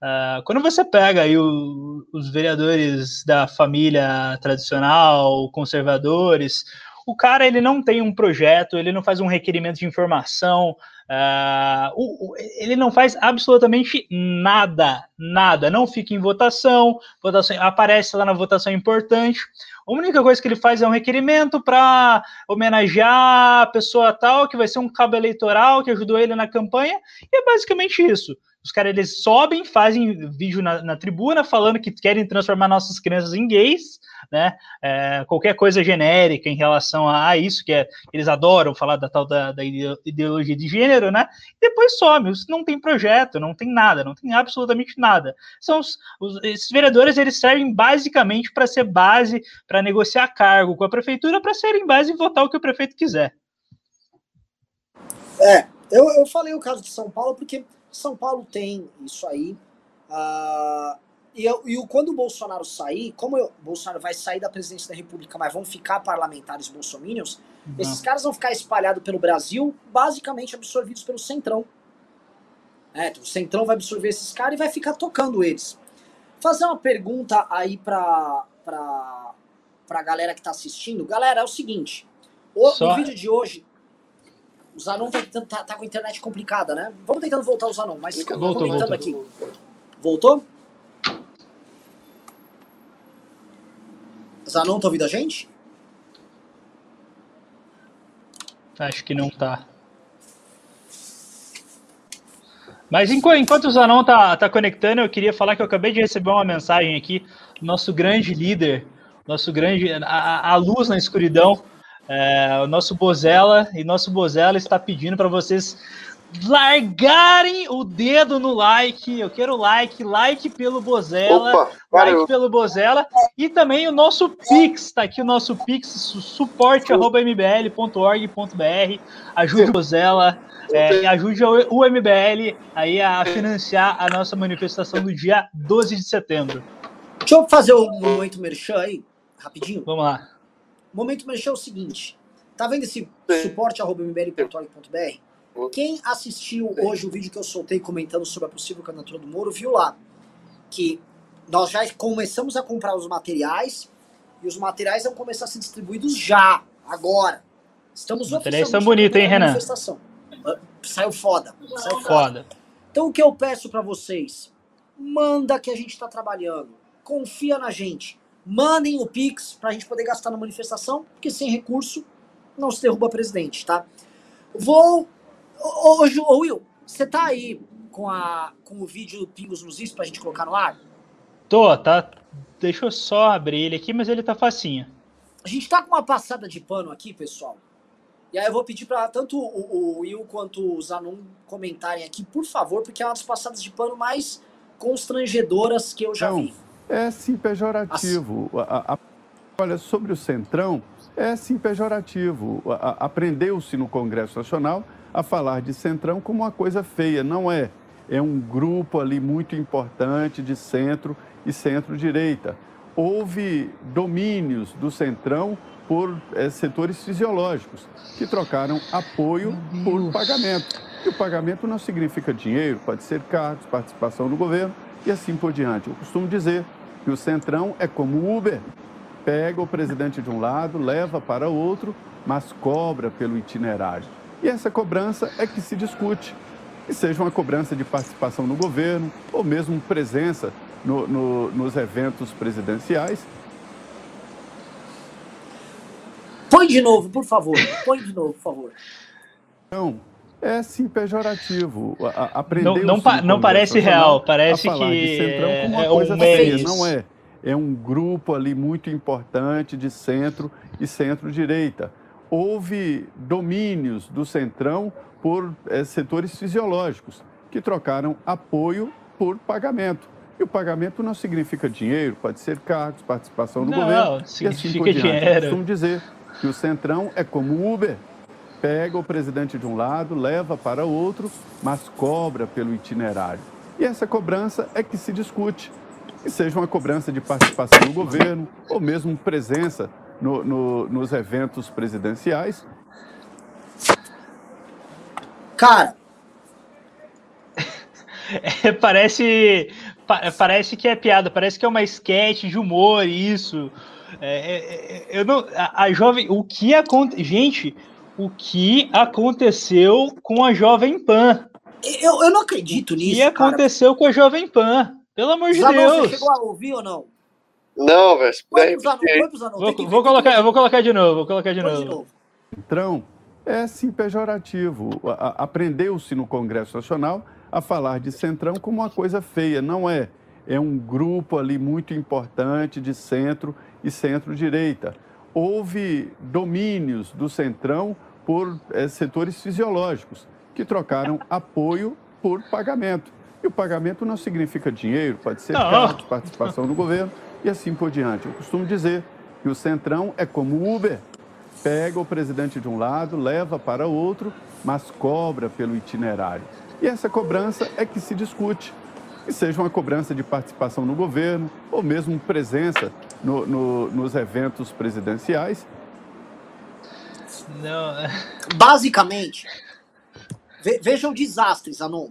Uh, quando você pega aí o, os vereadores da família tradicional, conservadores, o cara ele não tem um projeto, ele não faz um requerimento de informação, Uh, ele não faz absolutamente nada, nada, não fica em votação, votação aparece lá na votação importante. A única coisa que ele faz é um requerimento para homenagear a pessoa tal, que vai ser um cabo eleitoral que ajudou ele na campanha, e é basicamente isso. Os caras eles sobem, fazem vídeo na, na, tribuna falando que querem transformar nossas crianças em gays, né? É, qualquer coisa genérica em relação a, isso, que é, eles adoram falar da tal da, da, ideologia de gênero, né? E depois some, não tem projeto, não tem nada, não tem absolutamente nada. São os, os esses vereadores eles servem basicamente para ser base para negociar cargo com a prefeitura, para serem base e votar o que o prefeito quiser.
É, eu, eu falei o caso de São Paulo porque são Paulo tem isso aí. Uh, e, eu, e quando o Bolsonaro sair, como o Bolsonaro vai sair da presidência da República, mas vão ficar parlamentares bolsominions, uhum. esses caras vão ficar espalhados pelo Brasil, basicamente absorvidos pelo Centrão. É, o Centrão vai absorver esses caras e vai ficar tocando eles. Fazer uma pergunta aí pra, pra, pra galera que tá assistindo. Galera, é o seguinte. O, Só... o vídeo de hoje o Zanon tá, tá, tá, com a internet complicada, né? Vamos tentando voltar o Zanon, mas voltou, comentando voltou. aqui. Voltou? Zanon tá ouvindo a gente?
Acho que não tá. Mas enquanto o Zanon tá, tá conectando, eu queria falar que eu acabei de receber uma mensagem aqui do nosso grande líder, nosso grande. a, a luz na escuridão é, o nosso Bozella e nosso Bozella está pedindo para vocês largarem o dedo no like. Eu quero like, like pelo Bozella, Opa, like pelo Bozella e também o nosso Pix, tá aqui o nosso Pix, suporte@mbl.org.br. Ajude o Bozella, é, e ajude o MBL aí a financiar a nossa manifestação do dia 12 de setembro.
Deixa eu fazer o momento merchan aí, rapidinho.
Vamos lá.
Momento mexer é o seguinte. Tá vendo esse suporte.mbl.org.br? Quem assistiu hoje o vídeo que eu soltei comentando sobre a possível candidatura do Moro, viu lá que nós já começamos a comprar os materiais e os materiais vão começar a ser distribuídos já, agora. Estamos
Os materiais são bonitos, hein, Renan?
Ah, Saiu foda. Saiu foda.
Foda.
Então o que eu peço pra vocês? Manda que a gente tá trabalhando. Confia na gente. Mandem o Pix pra gente poder gastar na manifestação, porque sem recurso não se derruba presidente, tá? Vou. Ô, ô, ô, Will, você tá aí com, a, com o vídeo do Pingos nos Is pra gente colocar no ar?
Tô, tá. Deixa eu só abrir ele aqui, mas ele tá facinho.
A gente tá com uma passada de pano aqui, pessoal. E aí eu vou pedir para tanto o, o Will quanto o Zanon comentarem aqui, por favor, porque é uma das passadas de pano mais constrangedoras que eu já
Não.
vi.
É sim pejorativo. A- a- olha, sobre o Centrão, é sim pejorativo. Aprendeu-se no Congresso Nacional a falar de Centrão como uma coisa feia. Não é. É um grupo ali muito importante de centro e centro-direita. Houve domínios do Centrão por eh, setores fisiológicos que trocaram apoio por pagamento. E o pagamento não significa dinheiro, pode ser cargos, participação no governo e assim por diante. Eu costumo dizer que o Centrão é como o Uber. Pega o presidente de um lado, leva para outro, mas cobra pelo itinerário. E essa cobrança é que se discute. Que seja uma cobrança de participação no governo ou mesmo presença no- no- nos eventos presidenciais.
Põe de novo, por favor. Põe de novo, por favor.
Então, é sim pejorativo. A- a-
Não, não, pa- não parece real, parece que
Centrão uma
é
coisa
um mês.
Não é. É um grupo ali muito importante de centro e centro-direita. Houve domínios do Centrão por eh, setores fisiológicos que trocaram apoio por pagamento. E o pagamento não significa dinheiro, pode ser cargos, participação no
Não,
governo e assim
significa
por diante. Eu
dinheiro.
costumo dizer que o Centrão é como o Uber. Pega o presidente de um lado, leva para outro, mas cobra pelo itinerário. E essa cobrança é que se discute. Que seja uma cobrança de participação no governo ou mesmo presença no- no- nos eventos presidenciais.
Cara,
É, parece, pa- parece que é piada, parece que é uma sketch de humor isso. É, é, é, eu não, a, a jovem, o que aconteceu, gente, o que aconteceu com a Jovem Pan?
eu, eu não acredito
O
nisso,
que
cara.
aconteceu com a Jovem Pan? Pelo amor de
Zanon, você
Deus.
chegou a ouvir ou não?
Não, velho.
Zanon.
Vou,
que-
vou
que-
colocar, eu vou colocar de novo, vou colocar de
põe de
novo.
novo.
Centrão é sim pejorativo. Aprendeu-se no Congresso Nacional a falar de Centrão como uma coisa feia. Não é. É um grupo ali muito importante de centro e centro-direita. Houve domínios do Centrão por eh, setores fisiológicos que trocaram apoio por pagamento. E o pagamento não significa dinheiro, pode ser
Não.
cargos, participação no governo e assim por diante. Eu costumo dizer que o Centrão é como o Uber. Pega o presidente de um lado, leva para outro, mas cobra pelo itinerário. E essa cobrança é que se discute. Que seja uma cobrança de participação no governo ou mesmo presença no- no- nos eventos presidenciais.
Não,
Basicamente, ve- veja o desastre, Zanon.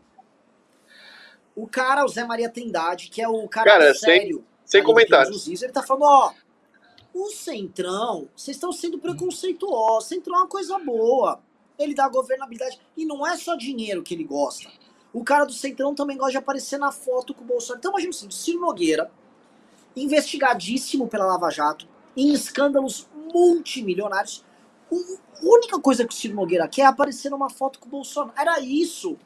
O cara, o Zé Maria Trindade, que é o cara,
Cara, sem-
sério.
sem
do
comentários.
Ele tá falando, ó, o Centrão, vocês estão sendo preconceituosos. Centrão é uma coisa boa. Ele dá governabilidade. E não é só dinheiro que ele gosta. O cara do Centrão também gosta de aparecer na foto com o Bolsonaro. Então, imagina assim, o Ciro Nogueira, investigadíssimo pela Lava Jato, em escândalos multimilionários. A única coisa que o Ciro Nogueira quer é aparecer numa foto com o Bolsonaro. Era isso.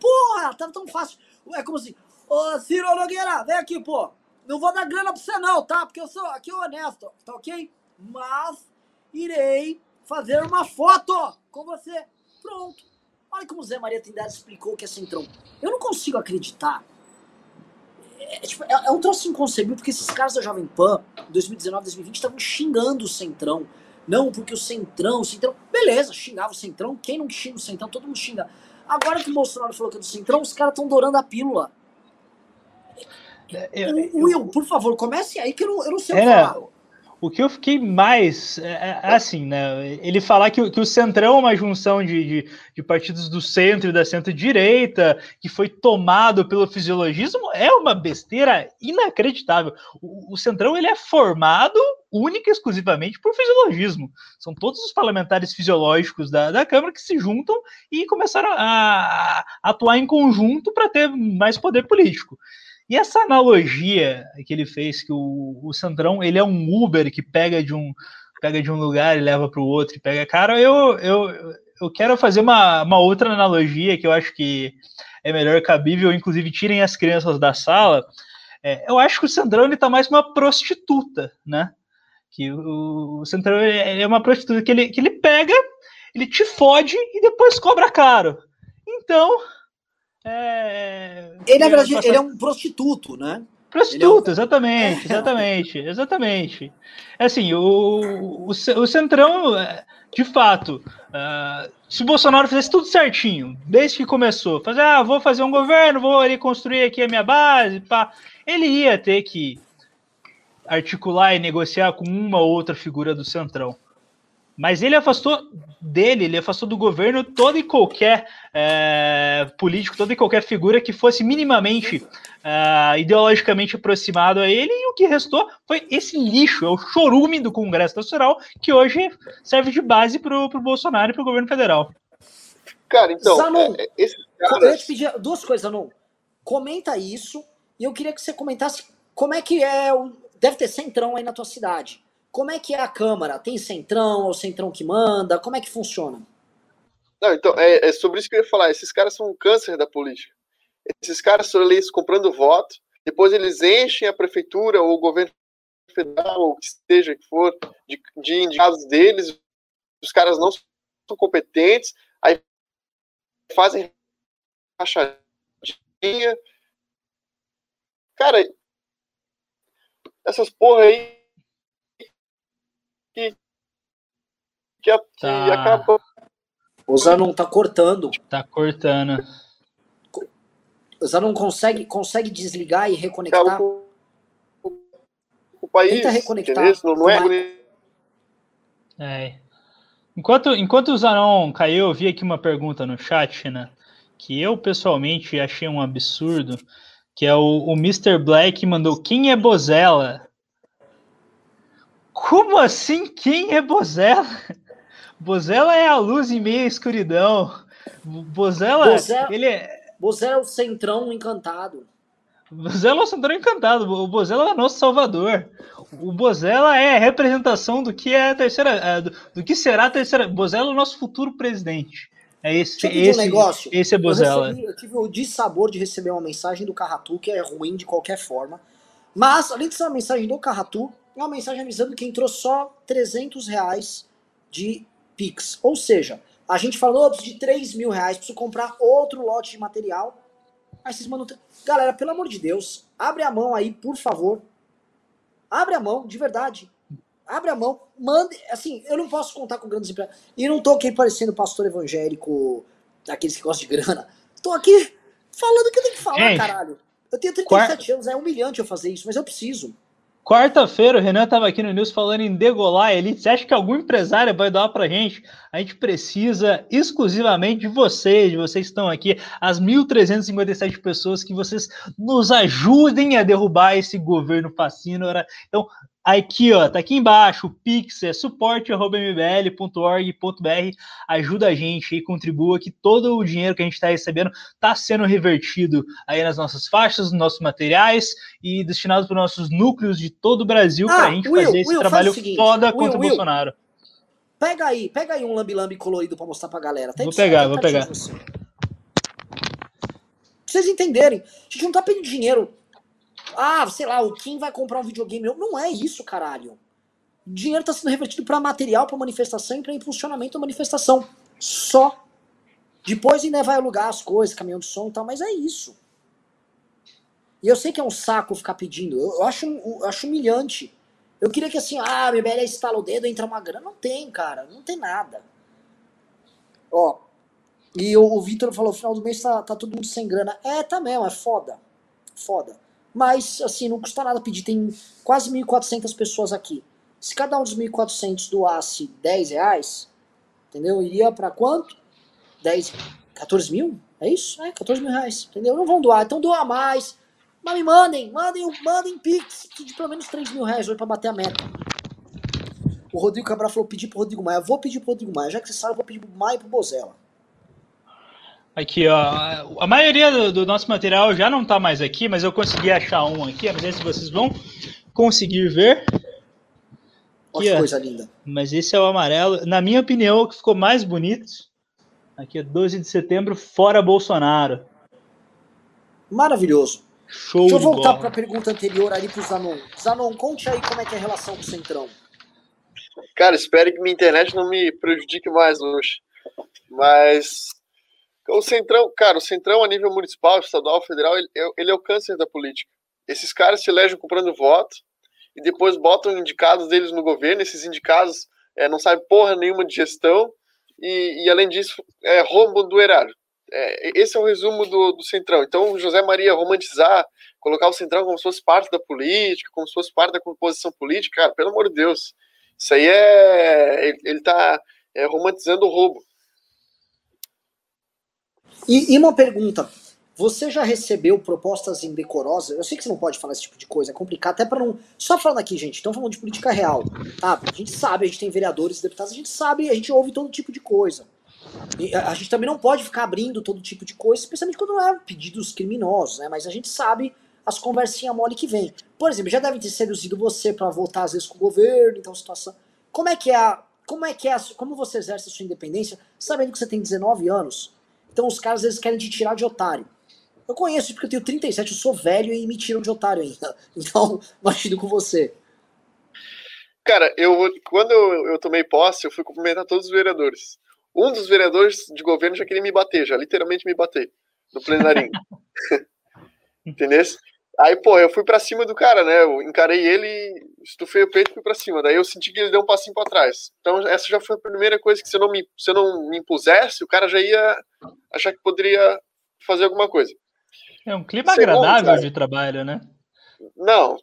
Porra, tava tão fácil. É como assim, ô Ciro Nogueira, vem aqui, pô. Não vou dar grana pra você não, tá? Porque eu sou aqui honesto, tá ok? Mas irei fazer uma foto com você. Pronto. Olha como o Zé Maria Trindade explicou o que é Centrão. Eu não consigo acreditar. É, tipo, é- é um troço inconcebível, porque esses caras da Jovem Pan, em 2019, 2020, estavam xingando o Centrão. Não, porque o Centrão, o Centrão. Beleza, xingava o Centrão. Quem não xinga o Centrão? Todo mundo xinga. Agora que o Bolsonaro falou que é do Centrão, os caras estão dourando a pílula.
eu-
O- Will, por favor, comece aí que eu não, eu não sei o que
É,
falar.
O que eu fiquei mais é, é, assim, né? Ele falar que, que o Centrão é uma junção de, de, de, partidos do centro e da centro-direita, que foi tomado pelo fisiologismo, é uma besteira inacreditável. O, o Centrão ele é formado única e exclusivamente por fisiologismo. São todos os parlamentares fisiológicos da, da Câmara que se juntam e começaram a, a atuar em conjunto para ter mais poder político. E essa analogia que ele fez, que o, o ele é um Uber que pega de um, pega de um lugar e leva para o outro e pega. Cara, eu, eu, eu quero fazer uma, uma outra analogia que eu acho que é melhor cabível, inclusive tirem as crianças da sala. É, eu acho que o Centrão ele tá mais uma prostituta, né? Que o, o é uma prostituta que ele, que ele pega, ele te fode e depois cobra caro. Então,
é... Ele, na verdade, ele é um prostituto, né?
Prostituto, é um... exatamente, exatamente, (laughs) exatamente. É assim, o, o, o Centrão, é, de fato, uh, se o Bolsonaro fizesse tudo certinho, desde que começou, fazer, ah, vou fazer um governo, vou ali construir aqui a minha base, pá, ele ia ter que articular e negociar com uma ou outra figura do Centrão. Mas ele afastou dele, ele afastou do governo todo e qualquer é, político, toda e qualquer figura que fosse minimamente é, ideologicamente aproximado a ele, e o que restou foi esse lixo, é o chorume do Congresso Nacional, que hoje serve de base para o Bolsonaro e para o governo federal.
Cara, então. Zanon, é, é esse cara... Eu ia te pedir duas coisas, Zanon. Comenta isso, e eu queria que você comentasse como é que é. O... Deve ter centrão aí na tua cidade. Como é que é a Câmara? Tem centrão, é o centrão que manda? Como é que funciona?
Não, então, é, é, sobre isso que eu ia falar. Esses caras são um câncer da política. Esses caras são eles comprando voto, depois eles enchem a prefeitura ou o governo federal, ou o que seja que for, de, de indicados deles. Os caras não são competentes, aí fazem rachadinha. Cara, essas porra aí que, que, a, tá. que acabou.
O Zanon tá cortando.
Tá cortando.
O Zanon consegue, consegue desligar e reconectar?
O, o país, Tenta reconectar. Não, não é...
é. Enquanto, enquanto o Zanon caiu, eu vi aqui uma pergunta no chat, né? Que eu pessoalmente achei um absurdo. Que é o, o Mr. Black mandou: Quem é Bozella? Como assim? Quem é Bozella? (laughs) Bozella é a luz em meio à escuridão. Bozella, Bozella ele é.
Bozella é o centrão encantado.
Bozella é o centrão encantado. O Bozella é nosso salvador. O Bozella é a representação do que é a terceira. É, do, do que será a terceira. Bozella é o nosso futuro presidente. É esse, esse, um negócio. esse é Bozella.
Eu, recebi, eu tive o dissabor de receber uma mensagem do Carratu, que é ruim de qualquer forma. Mas, além de ser uma mensagem do Carratu, uma mensagem avisando que entrou só 300 reais de Pix. Ou seja, a gente falou de 3 mil reais, preciso comprar outro lote de material. Aí vocês mandam. Galera, pelo amor de Deus, abre a mão aí, por favor. Abre a mão, de verdade. Abre a mão, mande. Assim, eu não posso contar com grandes empresas. E não tô aqui parecendo pastor evangélico, daqueles que gostam de grana. Tô aqui falando o que eu tenho que falar, Gente, caralho. Eu tenho 37 anos, é humilhante eu fazer isso, mas eu preciso.
Quarta-feira, o Renan estava aqui no News falando em degolar a elite. Você acha que algum empresário vai doar para a gente? A gente precisa exclusivamente de vocês, vocês estão aqui, as 1.357 pessoas, que vocês nos ajudem a derrubar esse governo fascínora. Então, Aqui, ó, tá aqui embaixo, o Pix é suporte.mbl.org.br. Ajuda a gente e contribua que todo o dinheiro que a gente está recebendo está sendo revertido aí nas nossas faixas, nos nossos materiais e destinado para os nossos núcleos de todo o Brasil ah, para a gente Will, fazer esse Will, trabalho seguinte, foda Will, contra o Bolsonaro.
Pega aí, pega aí um lambi-lambi colorido para mostrar para a galera.
Tá vou pegar, vou tá pegar. Pra
vocês entenderem, a gente não tá pedindo dinheiro ah, sei lá, o Kim vai comprar um videogame. Não é isso, caralho. O dinheiro está sendo revertido para material, para manifestação e para impulsionamento da manifestação. Só. Depois ainda vai alugar as coisas, caminhão de som e tal, mas é isso. E eu sei que é um saco ficar pedindo. Eu, acho, eu acho humilhante. Eu queria que assim, ah, minha BL estala o dedo, entra uma grana. Não tem, cara. Não tem nada. Ó. E o, o Vitor falou, final do mês tá, tá todo mundo sem grana. É, tá mesmo, é foda. Foda. Mas, assim, não custa nada pedir. Tem quase 1.400 pessoas aqui. Se cada um dos 1.400 doasse 10 reais, entendeu? Iria para quanto? 10, 14 mil? É isso? É, 14 mil reais, entendeu? Não vão doar, então doa mais. Mas me mandem, mandem, mandem Pix de pelo menos 3 mil reais hoje pra bater a meta. O Rodrigo Cabral falou pedir pro Rodrigo Maia. Eu vou pedir pro Rodrigo Maia. Já que você sabe, eu vou pedir pro Maia e pro Bozella.
Aqui, ó. A maioria do, do, nosso material já não tá mais aqui, mas eu consegui achar um aqui. Não sei se vocês vão conseguir ver.
Olha que coisa linda.
Mas esse é o amarelo. Na minha opinião, o que ficou mais bonito. Aqui é 12 de setembro, fora Bolsonaro.
Maravilhoso. Show Deixa eu voltar para a pergunta anterior ali pro Zanon. Zanon, conte aí como é que é a relação com o Centrão.
Cara, espero que minha internet não me prejudique mais hoje. Mas o Centrão, cara, o Centrão a nível municipal, estadual, federal, ele, ele é o câncer da política. Esses caras se elegem comprando voto e depois botam indicados deles no governo. Esses indicados é, não sabem porra nenhuma de gestão e, e além disso, é, roubam do erário. É, esse é o resumo do, do Centrão. Então, José Maria romantizar, colocar o Centrão como se fosse parte da política, como se fosse parte da composição política, cara, pelo amor de Deus. Isso aí é. Ele, ele tá é, romantizando o roubo.
E, e, uma pergunta. Você já recebeu propostas indecorosas? Eu sei que você não pode falar esse tipo de coisa, é complicado, até para não. Só falando aqui, gente, estamos falando de política real. Tá? A gente sabe, a gente tem vereadores e deputados, a gente sabe, a gente ouve todo tipo de coisa. E a gente também não pode ficar abrindo todo tipo de coisa, especialmente quando é pedidos criminosos, né? Mas a gente sabe as conversinhas mole que vem. Por exemplo, já deve ter seduzido você para votar às vezes com o governo, então situação. Como é que é a, como é que é a, como você exerce a sua independência, sabendo que você tem 19 anos? Então os caras às vezes querem te tirar de otário. Eu conheço isso porque eu tenho 37, eu sou velho e me tiram de otário ainda. (laughs) Então, imagino com você.
Cara, eu quando eu, eu tomei posse, eu fui cumprimentar todos os vereadores. Um dos vereadores de governo já queria me bater, já literalmente me bater no plenarinho. (laughs) Entendeu? Aí, pô, eu fui para cima do cara, né? Eu encarei ele, estufei o peito e fui para cima. Daí eu senti que ele deu um passinho para trás. Então, essa já foi a primeira coisa que se eu não me, se eu não me impusesse, o cara já ia achar que poderia fazer alguma coisa.
É um clima Segundo, agradável cara, de trabalho, né?
Não.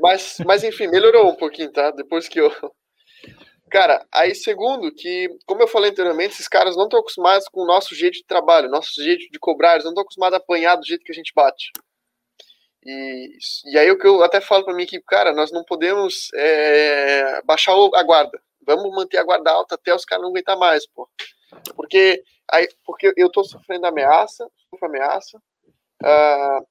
Mas, mas enfim, melhorou um pouquinho, tá? Depois que eu (laughs) Cara, aí segundo, que, como eu falei anteriormente, esses caras não estão acostumados com o nosso jeito de trabalho, nosso jeito de cobrar, eles não estão acostumados a apanhar do jeito que a gente bate. E, e aí o que eu até falo para mim que, cara, nós não podemos é, baixar a guarda. Vamos manter a guarda alta até os caras não aguentar mais, pô. Porque, aí, porque eu tô sofrendo ameaça, sofro ameaça, uh,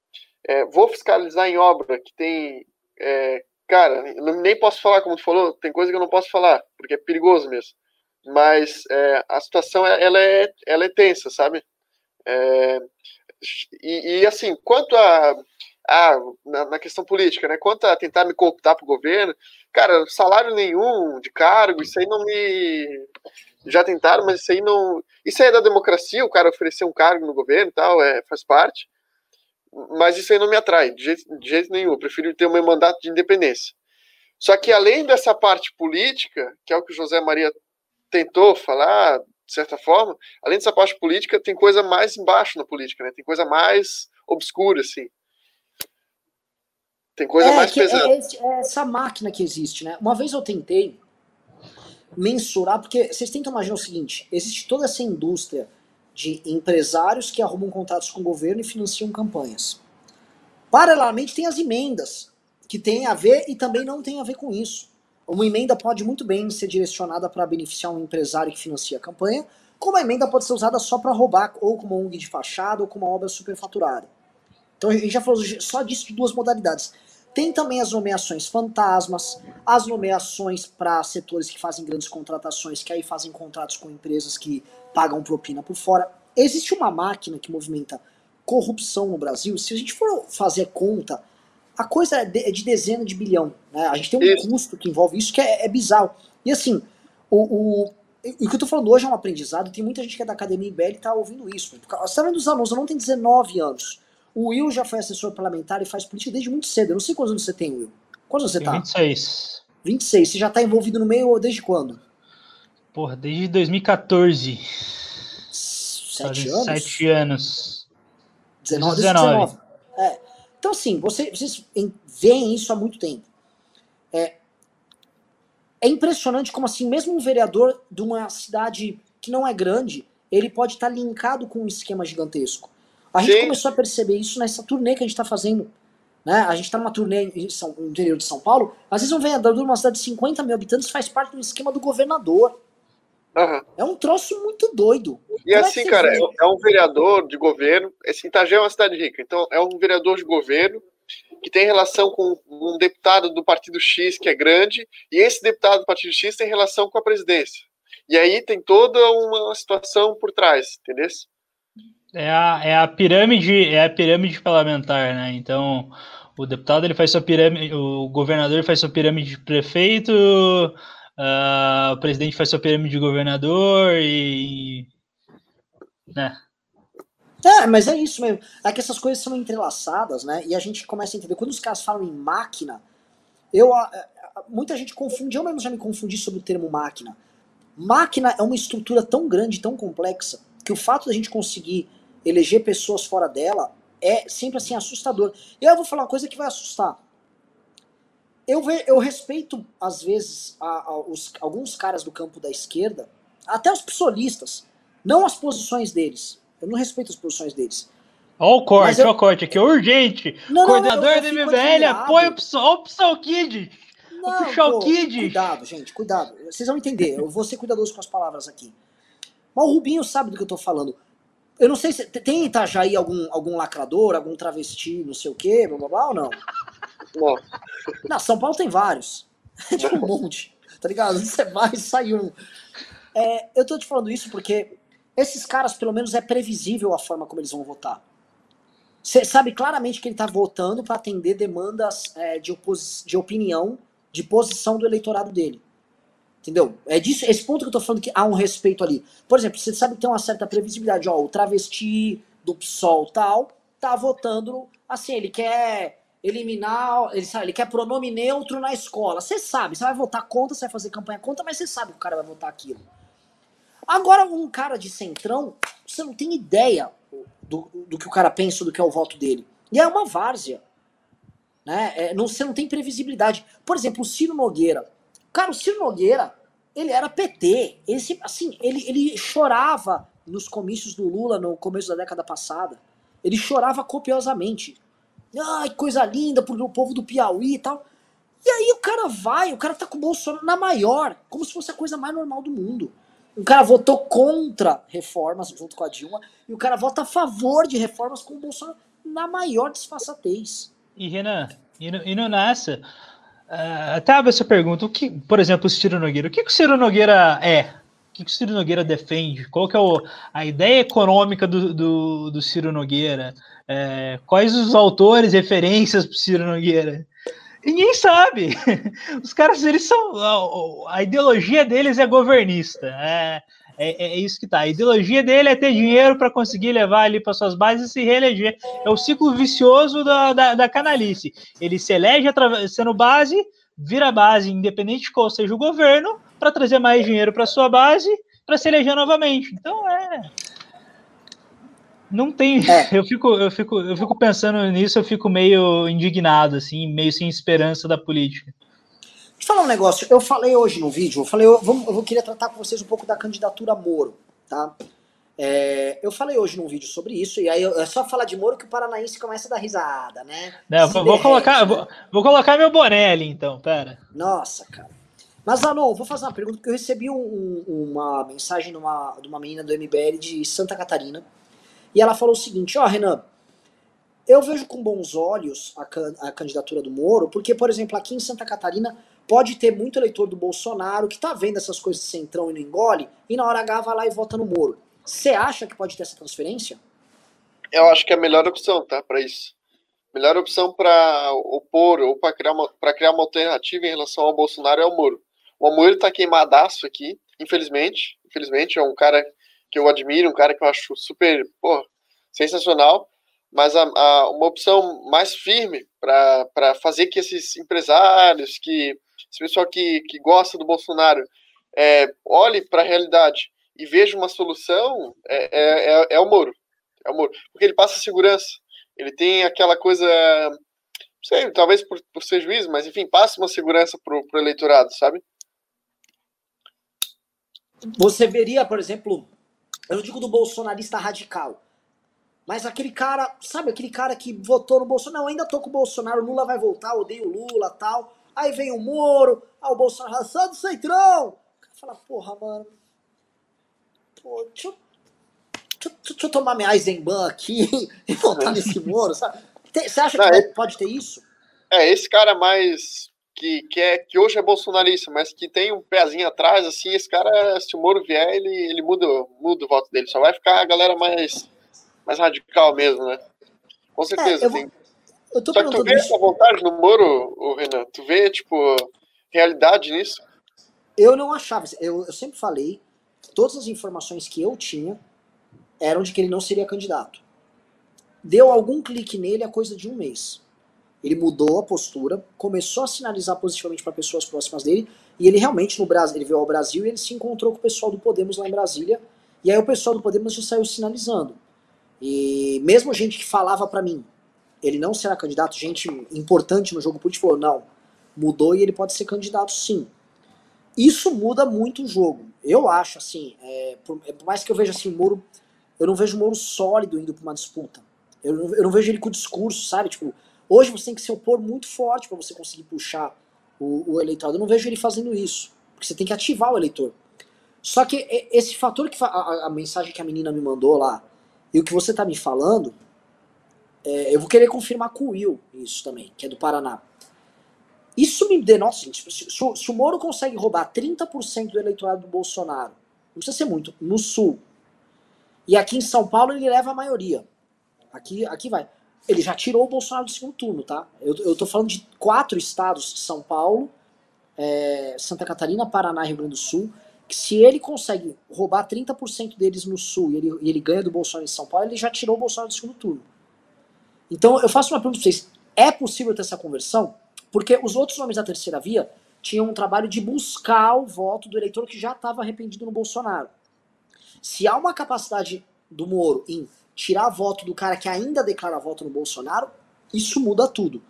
é, vou fiscalizar em obra que tem é, Cara, nem posso falar, como tu falou, tem coisa que eu não posso falar, porque é perigoso mesmo. Mas a situação, ela é, ela é tensa, sabe? E, e, assim, quanto a, a na, na, questão política, né? Quanto a tentar me cooptar para o governo, cara, salário nenhum de cargo, isso aí não me. Já tentaram, mas isso aí não. Isso aí é da democracia, o cara oferecer um cargo no governo e tal, é, faz parte mas isso aí não me atrai de jeito, de jeito nenhum. Eu prefiro ter o meu mandato de independência. Só que além dessa parte política, que é o que o José Maria tentou falar, de certa forma, além dessa parte política, tem coisa mais embaixo na política, né? Tem coisa mais obscura, assim. Tem coisa
é,
mais pesada.
É, é, essa máquina que existe, né? Uma vez eu tentei mensurar, porque vocês tentam imaginar o seguinte: existe toda essa indústria de empresários que arrumam contratos com o governo e financiam campanhas. Paralelamente, tem as emendas, que tem a ver e também não tem a ver com isso. Uma emenda pode muito bem ser direcionada para beneficiar um empresário que financia a campanha, como a emenda pode ser usada só para roubar, ou como ONG de fachada, ou como uma obra superfaturada. Então a gente já falou só disso de duas modalidades. Tem também as nomeações fantasmas, as nomeações para setores que fazem grandes contratações, que aí fazem contratos com empresas que pagam propina por fora. Existe uma máquina que movimenta corrupção no Brasil. Se a gente for fazer conta, a coisa é de, é de dezena de bilhão. Né? A gente tem um isso. custo que envolve isso que é, é bizarro. E assim, o, o, o que eu tô falando hoje é um aprendizado. Tem muita gente que é da academia IBL e tá ouvindo isso. Você tá vendo os alunos, não tenho 19 anos. O Will já foi assessor parlamentar e faz política desde muito cedo. Eu não sei quantos anos você tem, Will. Quantos anos você tá?
26.
26. Você já tá envolvido no meio desde quando?
Porra, desde 2014.
Sete anos?
Sete anos.
19, 19. É. Então, assim, você, vocês veem isso há muito tempo. É, é impressionante como assim, mesmo um vereador de uma cidade que não é grande, ele pode estar linkado com um esquema gigantesco. A gente Sim. começou a perceber isso nessa turnê que a gente está fazendo. Né? A gente está numa turnê em São, no interior de São Paulo, às vezes um vereador de uma cidade de 50 mil habitantes faz parte do esquema do governador. Uhum. É um troço muito doido.
E Como é assim, é cara, vê? é um vereador de governo. Esse Itagé é uma cidade rica, então é um vereador de governo que tem relação com um deputado do partido X que é grande, e esse deputado do partido X tem relação com a presidência. E aí tem toda uma situação por trás, entendeu?
É a, é a pirâmide, é a pirâmide parlamentar, né? Então, o deputado ele faz sua pirâmide, o governador faz sua pirâmide de prefeito, uh, o presidente faz sua pirâmide de governador e,
né? É, mas é isso mesmo. É que essas coisas são entrelaçadas, né? E a gente começa a entender. Quando os caras falam em máquina, eu muita gente confunde, eu mesmo já me confundi sobre o termo máquina. Máquina é uma estrutura tão grande, tão complexa, que o fato da gente conseguir eleger pessoas fora dela é sempre assim assustador. E eu vou falar uma coisa que vai assustar. Eu, eu respeito, às vezes, a, a, os, alguns caras do campo da esquerda, até os psolistas, não as posições deles. Eu não respeito as posições deles.
Olha o corte, eu... olha o corte aqui, urgente. Não, Coordenador não, do MBL apoia o Psal, o Kid.
Não, o pô, Kid. Cuidado, gente, cuidado. Vocês vão entender, eu vou ser cuidadoso com as palavras aqui. Mas o Rubinho sabe do que eu tô falando. Eu não sei se tem em Itajaí algum, algum lacrador, algum travesti, não sei o quê, blá blá blá, ou não? Não. Não, São Paulo tem vários. (laughs) Tem um monte, tá ligado? Você vai sai um. É, eu tô te falando isso porque esses caras, pelo menos, é previsível a forma como eles vão votar. Você sabe claramente que ele tá votando para atender demandas é, de, de opinião, de posição do eleitorado dele. Entendeu? É disso, esse ponto que eu tô falando que há um respeito ali. Por exemplo, você sabe que tem uma certa previsibilidade, ó, o travesti do PSOL tal, tá votando, assim, ele quer eliminar, ele, sabe, ele quer pronome neutro na escola. Você sabe, você vai votar contra, você vai fazer campanha contra, mas você sabe que o cara vai votar aquilo. Agora, um cara de centrão, você não tem ideia do, do que o cara pensa, do que é o voto dele. E é uma várzea. Né? É, não, você não tem previsibilidade. Por exemplo, o Ciro Nogueira. Cara, o Ciro Nogueira, ele era PT. Ele, assim, ele, ele chorava nos comícios do Lula no começo da década passada. Ele chorava copiosamente. Ai, coisa linda pro povo do Piauí e tal. E aí o cara vai, o cara tá com o Bolsonaro na maior, como se fosse a coisa mais normal do mundo. O cara votou contra reformas junto com a Dilma e o cara vota a favor de reformas com o Bolsonaro na maior disfarçatez.
E Renan, e no nessa, Uh, até abre essa pergunta, o que, por exemplo, o Ciro Nogueira, o que, que o Ciro Nogueira é? O que, que o Ciro Nogueira defende? Qual que é o, a ideia econômica do, do, do Ciro Nogueira? É, quais os autores, referências para o Ciro Nogueira? Ninguém sabe. (laughs) Os caras, eles são. A, a ideologia deles é governista. É, é, é, isso que tá. A ideologia dele é ter dinheiro para conseguir levar ali para suas bases e se reeleger. É o ciclo vicioso da, da, da canalice. Ele se elege sendo base, vira base, independente de qual seja o governo, para trazer mais dinheiro para sua base, para se eleger novamente. Então é. Não tem. É. (laughs) Eu, fico, eu, fico, eu fico pensando nisso, eu fico meio indignado, assim, meio sem esperança da política.
Deixa eu falar um negócio. Eu falei hoje no vídeo, eu falei, eu, vamos, eu queria tratar com vocês um pouco da candidatura Moro, tá? É, eu falei hoje num vídeo sobre isso, e aí é só falar de Moro que o paranaense começa a dar risada, né?
Não, vou, derrete, colocar, né? vou, vou, colocar meu boné ali então, pera.
Nossa, cara. Mas, Anon, vou fazer uma pergunta, porque eu recebi um, uma mensagem de uma, de uma menina do MBL de Santa Catarina, e ela falou o seguinte, ó, oh, Renan, eu vejo com bons olhos a, can, a candidatura do Moro, porque, por exemplo, aqui em Santa Catarina pode ter muito eleitor do Bolsonaro que tá vendo essas coisas de centrão e não engole, e na hora H vai lá e vota no Moro. Você acha que pode ter essa transferência?
Eu acho que é a melhor opção, tá, para isso. Melhor opção para opor ou para criar, uma, criar uma alternativa em relação ao Bolsonaro é o Moro. O Moro tá queimadaço aqui, infelizmente. Infelizmente, é um cara que eu admiro, um cara que eu acho super, pô, sensacional mas a, a, uma opção mais firme para fazer que esses empresários, que esse pessoal que, que gosta do Bolsonaro é, olhe para a realidade e veja uma solução é, é, é, é, o Moro. É o Moro. Porque ele passa segurança. Ele tem aquela coisa. Não sei, talvez por, por ser juiz, mas enfim, passa uma segurança para o eleitorado, sabe?
você veria, por exemplo, eu não digo do bolsonarista radical, mas aquele cara, sabe, aquele cara que votou no Bolsonaro, não, ainda tô com o Bolsonaro, Lula vai voltar, odeio Lula tal. Aí vem o Moro, ah, o Bolsonaro, sai do centrão. Fala, porra, mano. Pô, deixa eu, deixa, deixa eu tomar minha Eisenbahn aqui (laughs) e voltar nesse (laughs) Moro, sabe? Você acha que não, é, pode ter isso?
É, esse cara mais que, que, é, que hoje é bolsonarista, mas que tem um pezinho atrás, assim, esse cara, se o Moro vier, ele, ele muda, muda o voto dele. Só vai ficar a galera mais, mais radical mesmo, né? Com certeza. É, eu, tem... eu tô Só que tu vê isso. essa vontade no Moro, o Renan? Tu vê, tipo, realidade nisso?
Eu não achava. Eu, eu sempre falei que todas as informações que eu tinha eram de que ele não seria candidato. Deu algum clique nele a coisa de um mês. Ele mudou a postura, começou a sinalizar positivamente para pessoas próximas dele, e ele realmente no Brasil, ele veio ao Brasil e ele se encontrou com o pessoal do Podemos lá em Brasília, e aí o pessoal do Podemos já saiu sinalizando. E mesmo gente que falava para mim, ele não será candidato, gente importante no jogo político falou, não, mudou e ele pode ser candidato sim. Isso muda muito o jogo. Eu acho, assim, é, por, é, por, mais que eu veja assim, o Moro, eu não vejo o Moro sólido indo pra uma disputa. Eu não, eu não vejo ele com discurso, sabe? Tipo, Hoje você tem que se opor muito forte para você conseguir puxar o, o, eleitorado. Eu não vejo ele fazendo isso, porque você tem que ativar o eleitor. Só que esse fator que a, a mensagem que a menina me mandou lá e o que você está me falando, é, eu vou querer confirmar com o Will isso também, que é do Paraná. Isso me denota, gente, se, se, se o Moro consegue roubar 30% do eleitorado do Bolsonaro, não precisa ser muito, no Sul, e aqui em São Paulo ele leva a maioria. Aqui, aqui vai ele já tirou o Bolsonaro do segundo turno, tá? Eu, eu tô falando de quatro estados, São Paulo, é, Santa Catarina, Paraná e Rio Grande do Sul, que se ele consegue roubar 30% deles no Sul e ele, e ele ganha do Bolsonaro em São Paulo, ele já tirou o Bolsonaro do segundo turno. Então eu faço uma pergunta pra vocês, é possível ter essa conversão? Porque os outros nomes da terceira via tinham um trabalho de buscar o voto do eleitor que já estava arrependido no Bolsonaro. Se há uma capacidade do Moro em tirar voto do cara que ainda declara voto no Bolsonaro, isso muda tudo.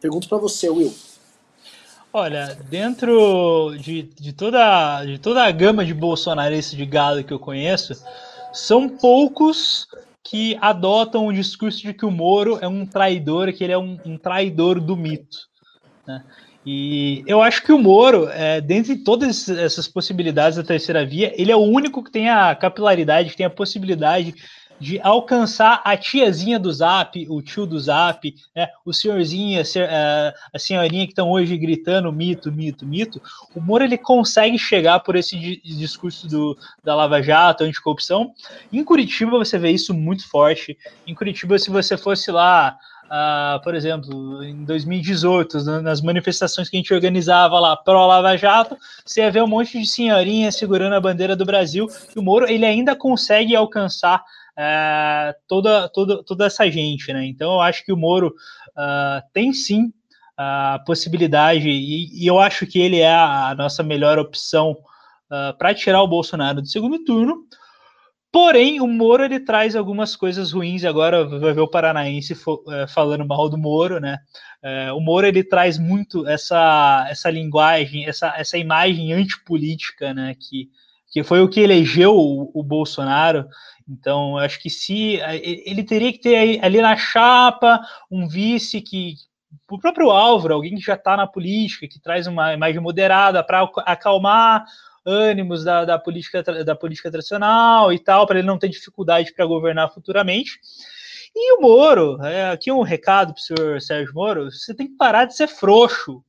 Pergunto para você, Will.
Olha, dentro de, de, toda, de toda a gama de bolsonaristas de gado que eu conheço, são poucos que adotam o discurso de que o Moro é um traidor, que ele é um, um traidor do mito. Né? E eu acho que o Moro, é, dentre todas essas possibilidades da terceira via, ele é o único que tem a capilaridade, que tem a possibilidade de alcançar a tiazinha do Zap, o tio do Zap, né, o senhorzinho, a, a senhorinha que estão hoje gritando mito, mito, mito, o Moro ele consegue chegar por esse discurso do, da Lava Jato, anticorrupção. Em Curitiba você vê isso muito forte. Em Curitiba, se você fosse lá Uh, por exemplo, em 2018, nas manifestações que a gente organizava lá pró Lava Jato, você ia ver um monte de senhorinha segurando a bandeira do Brasil, e o Moro ele ainda consegue alcançar é, toda, toda, toda essa gente, né? Então eu acho que o Moro uh, tem sim a possibilidade, e, e, eu acho que ele é a, nossa melhor opção uh, ah, para tirar o Bolsonaro do segundo turno. Porém, o Moro ele traz algumas coisas ruins. Agora vai ver o Paranaense é, falando mal do Moro, né? É, o Moro ele traz muito essa, essa linguagem, essa, essa imagem antipolítica, né? Que, que foi o que elegeu o, o Bolsonaro. Então, acho que se ele teria que ter ali na chapa um vice que o próprio Álvaro, alguém que já está na política, que traz uma imagem moderada para acalmar ânimos da, da, política da política tradicional e tal, para ele não ter dificuldade para governar futuramente. E o Moro, é, aqui um recado para o senhor Sérgio Moro: você tem que parar de ser frouxo,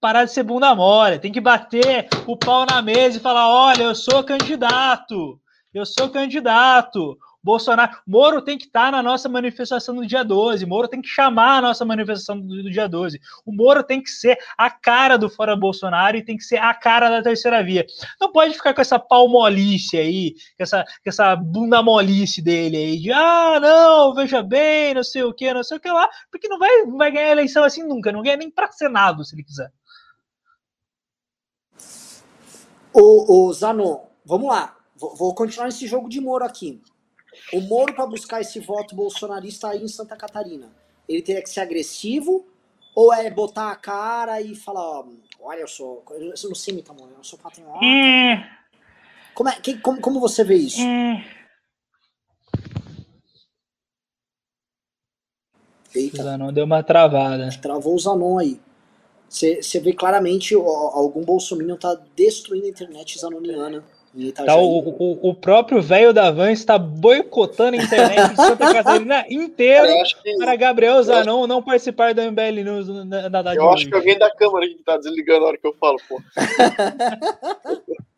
parar de ser bunda mole, tem que bater o pau na mesa e falar: olha, eu sou candidato. Eu sou candidato. Bolsonaro, Moro tem que estar na nossa manifestação do dia 12. Moro tem que chamar a nossa manifestação do, do, dia 12. O Moro tem que ser a cara do fora Bolsonaro e tem que ser a cara da terceira via. Não pode ficar com essa palmolice aí, com essa, com essa bunda molice dele aí, de ah, não, veja bem, não sei o que, não sei o que lá, porque não vai, não vai ganhar eleição assim nunca, não ganha nem para Senado se ele quiser.
O, o Zanon, vamos lá. Vou, continuar esse jogo de Moro aqui. O Moro, para buscar esse voto bolsonarista aí em Santa Catarina, ele teria que ser agressivo ou é botar a cara e falar: ó, olha, eu sou. Eu não sei imitar, Moro, eu sou patriota.
É.
Como, é, que, como, como você vê isso?
É.
Eita.
O Zanon deu uma travada.
Travou o Zanon aí. Você vê claramente ó, algum bolsominion tá destruindo a internet zanoniana.
Tá, o, o, o, próprio velho da van está boicotando a internet de Santa (laughs) Catarina inteiro que, para Gabriel Zanon não participar do MBL News na,
na, Eu acho que alguém da Câmara que tá desligando a hora que eu falo, pô. (laughs)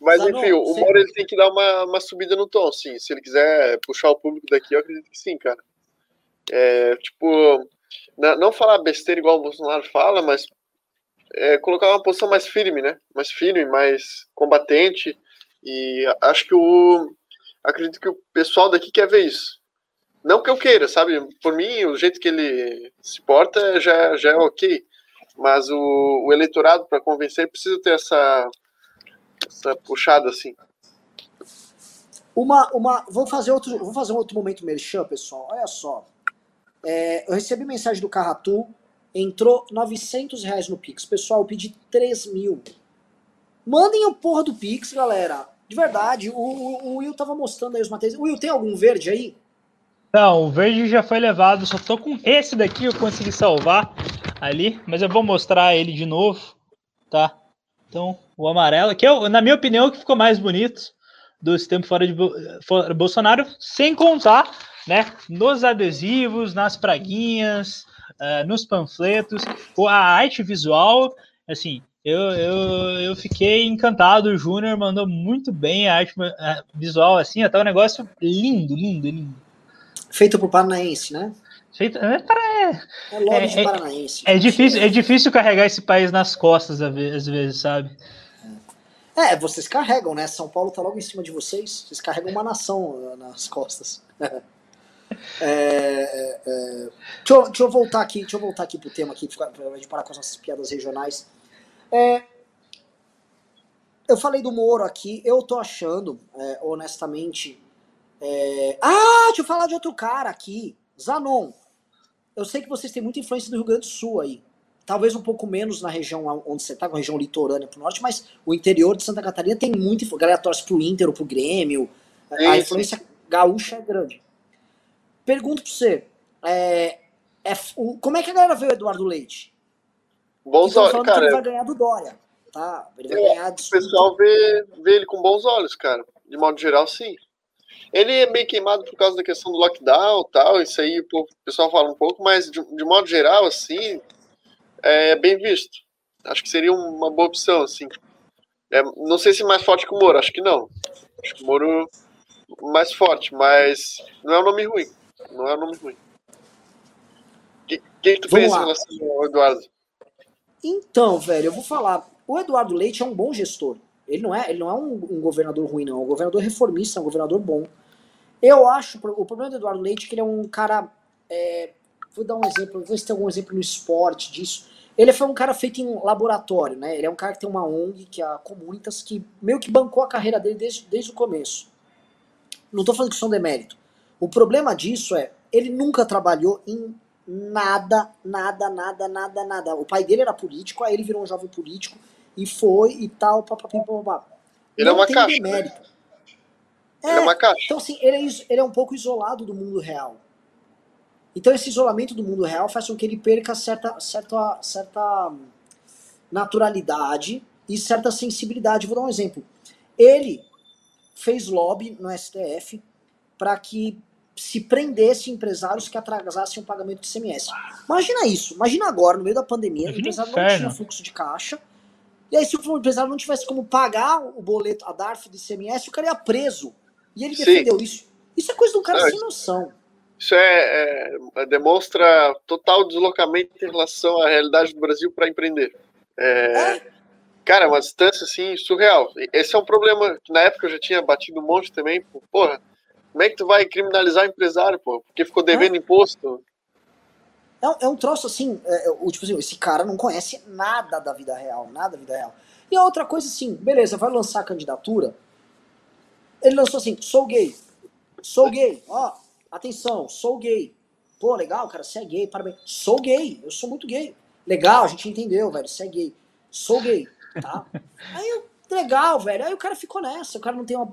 Mas Zanon, enfim, o Moro ele tem que dar uma, uma subida no tom, sim. Se ele quiser puxar o público daqui, eu acredito que sim, cara. É, tipo, não falar besteira igual o Bolsonaro fala, mas é, colocar uma posição mais firme, né? Mais firme, mais combatente. E acho que o. Acredito que o pessoal daqui quer ver isso. Não que eu queira, sabe? Por mim, o jeito que ele se porta já, já é ok. Mas o, o eleitorado, para convencer, precisa ter essa, essa puxada assim.
Uma, uma, vou fazer outro, vou fazer um outro momento merchan, pessoal. Olha só. É, eu recebi mensagem do Carratu, entrou 900 reais no Pix. Pessoal, eu pedi 3 mil. Mandem o porra do Pix, galera. De verdade, o, o, o Will tava mostrando aí os materiais. Will, tem algum verde aí?
Não, o verde já foi levado. Só tô com esse daqui, eu consegui salvar ali. Mas eu vou mostrar ele de novo, tá? Então, o amarelo, que eu, na minha opinião, que ficou mais bonito do tempo fora de fora Bolsonaro, sem contar né, nos adesivos, nas praguinhas, uh, nos panfletos, a arte visual, assim, eu, eu, eu fiquei encantado. O Júnior mandou muito bem a arte visual, assim, até um negócio lindo, lindo, lindo.
Feito por Paranaense, né?
Feito, é, é,
é lobby de é, Paranaense.
É, é, difícil, é difícil carregar esse país nas costas, às vezes, sabe?
É, vocês carregam, né? São Paulo tá logo em cima de vocês. Vocês carregam uma nação nas costas. (laughs) É, é, é, deixa, eu, deixa, eu, voltar aqui, deixa eu voltar aqui pro tema aqui, pra gente parar com as nossas piadas regionais. É, eu falei do Moro aqui, eu tô achando, é, honestamente. É, ah, deixa eu falar de outro cara aqui. Zanon. Eu sei que vocês têm muita influência do Rio Grande do Sul aí. Talvez um pouco menos na região onde você tá, com a região litorânea pro norte, mas o interior de Santa Catarina tem muita influência. Galera torce pro Inter ou pro Grêmio. a influência gaúcha é grande. Pergunto pra você, é, é, o, como é que a galera vê o Eduardo Leite?
Bons olhos, cara.
ele vai ganhar do Dória, tá? Ele vai ganhar
O pessoal vê, vê ele com bons olhos, cara. De modo geral, sim. Ele é meio queimado por causa da questão do lockdown tal, isso aí o pessoal fala um pouco, mas de, de modo geral, assim, é bem visto. Acho que seria uma boa opção, assim. É, não sei se mais forte que o Moro, acho que não. Acho que o Moro mais forte, mas não é um nome ruim. Não é um nome ruim. O que, que, tu pensa em relação ao Eduardo?
Então, velho, eu vou falar. O Eduardo Leite é um bom gestor. Ele não é, ele não é um, um governador ruim, não. É um governador reformista, é um governador bom. Eu acho, o problema do Eduardo Leite é que ele é um cara. É, vou dar um exemplo, vou ver se tem algum exemplo no esporte disso. Ele foi um cara feito em laboratório, né? Ele é um cara que tem uma ONG, que é a Comunitas, que meio que bancou a carreira dele desde, desde o começo. Não tô falando que isso é um demérito. O problema disso é, ele nunca trabalhou em nada, nada, nada, nada, nada. O pai dele era político, aí ele virou um jovem político e foi e tal, papapim, papapá.
Ele é Não é uma tem caixa. Demérito. Né? É, ele é uma caixa.
Então, assim, ele é, ele é um pouco isolado do mundo real. Então, esse isolamento do mundo real faz com que ele perca certa, certa, certa naturalidade e certa sensibilidade. Vou dar um exemplo. Ele fez lobby no STF para que se prendesse empresários que atrasassem o pagamento de CMS. Imagina isso. Imagina agora, no meio da pandemia, o empresário não tinha fluxo de caixa. E aí, se o empresário não tivesse como pagar o boleto, a DARF de CMS, o cara ia preso. E ele defendeu Sim. isso. Isso é coisa do cara sem noção.
Isso é, é, demonstra total deslocamento em relação à realidade do Brasil para empreender. É, é? Cara, uma distância assim surreal. Esse é um problema que na época eu já tinha batido um monte também. Porra, como é que tu vai criminalizar o empresário, pô? Porque ficou devendo é. imposto?
É um, é um troço assim, é, é, tipo assim, esse cara não conhece nada da vida real, nada da vida real. E a outra coisa assim, beleza, vai lançar a candidatura. Ele lançou assim, sou gay. Sou gay, ó, atenção, sou gay. Pô, legal, cara, você é gay, parabéns. Sou gay, eu sou muito gay. Legal, a gente entendeu, velho, você é gay. Sou gay, tá? (laughs) Aí eu Legal, velho. Aí o cara ficou nessa, o cara não tem uma.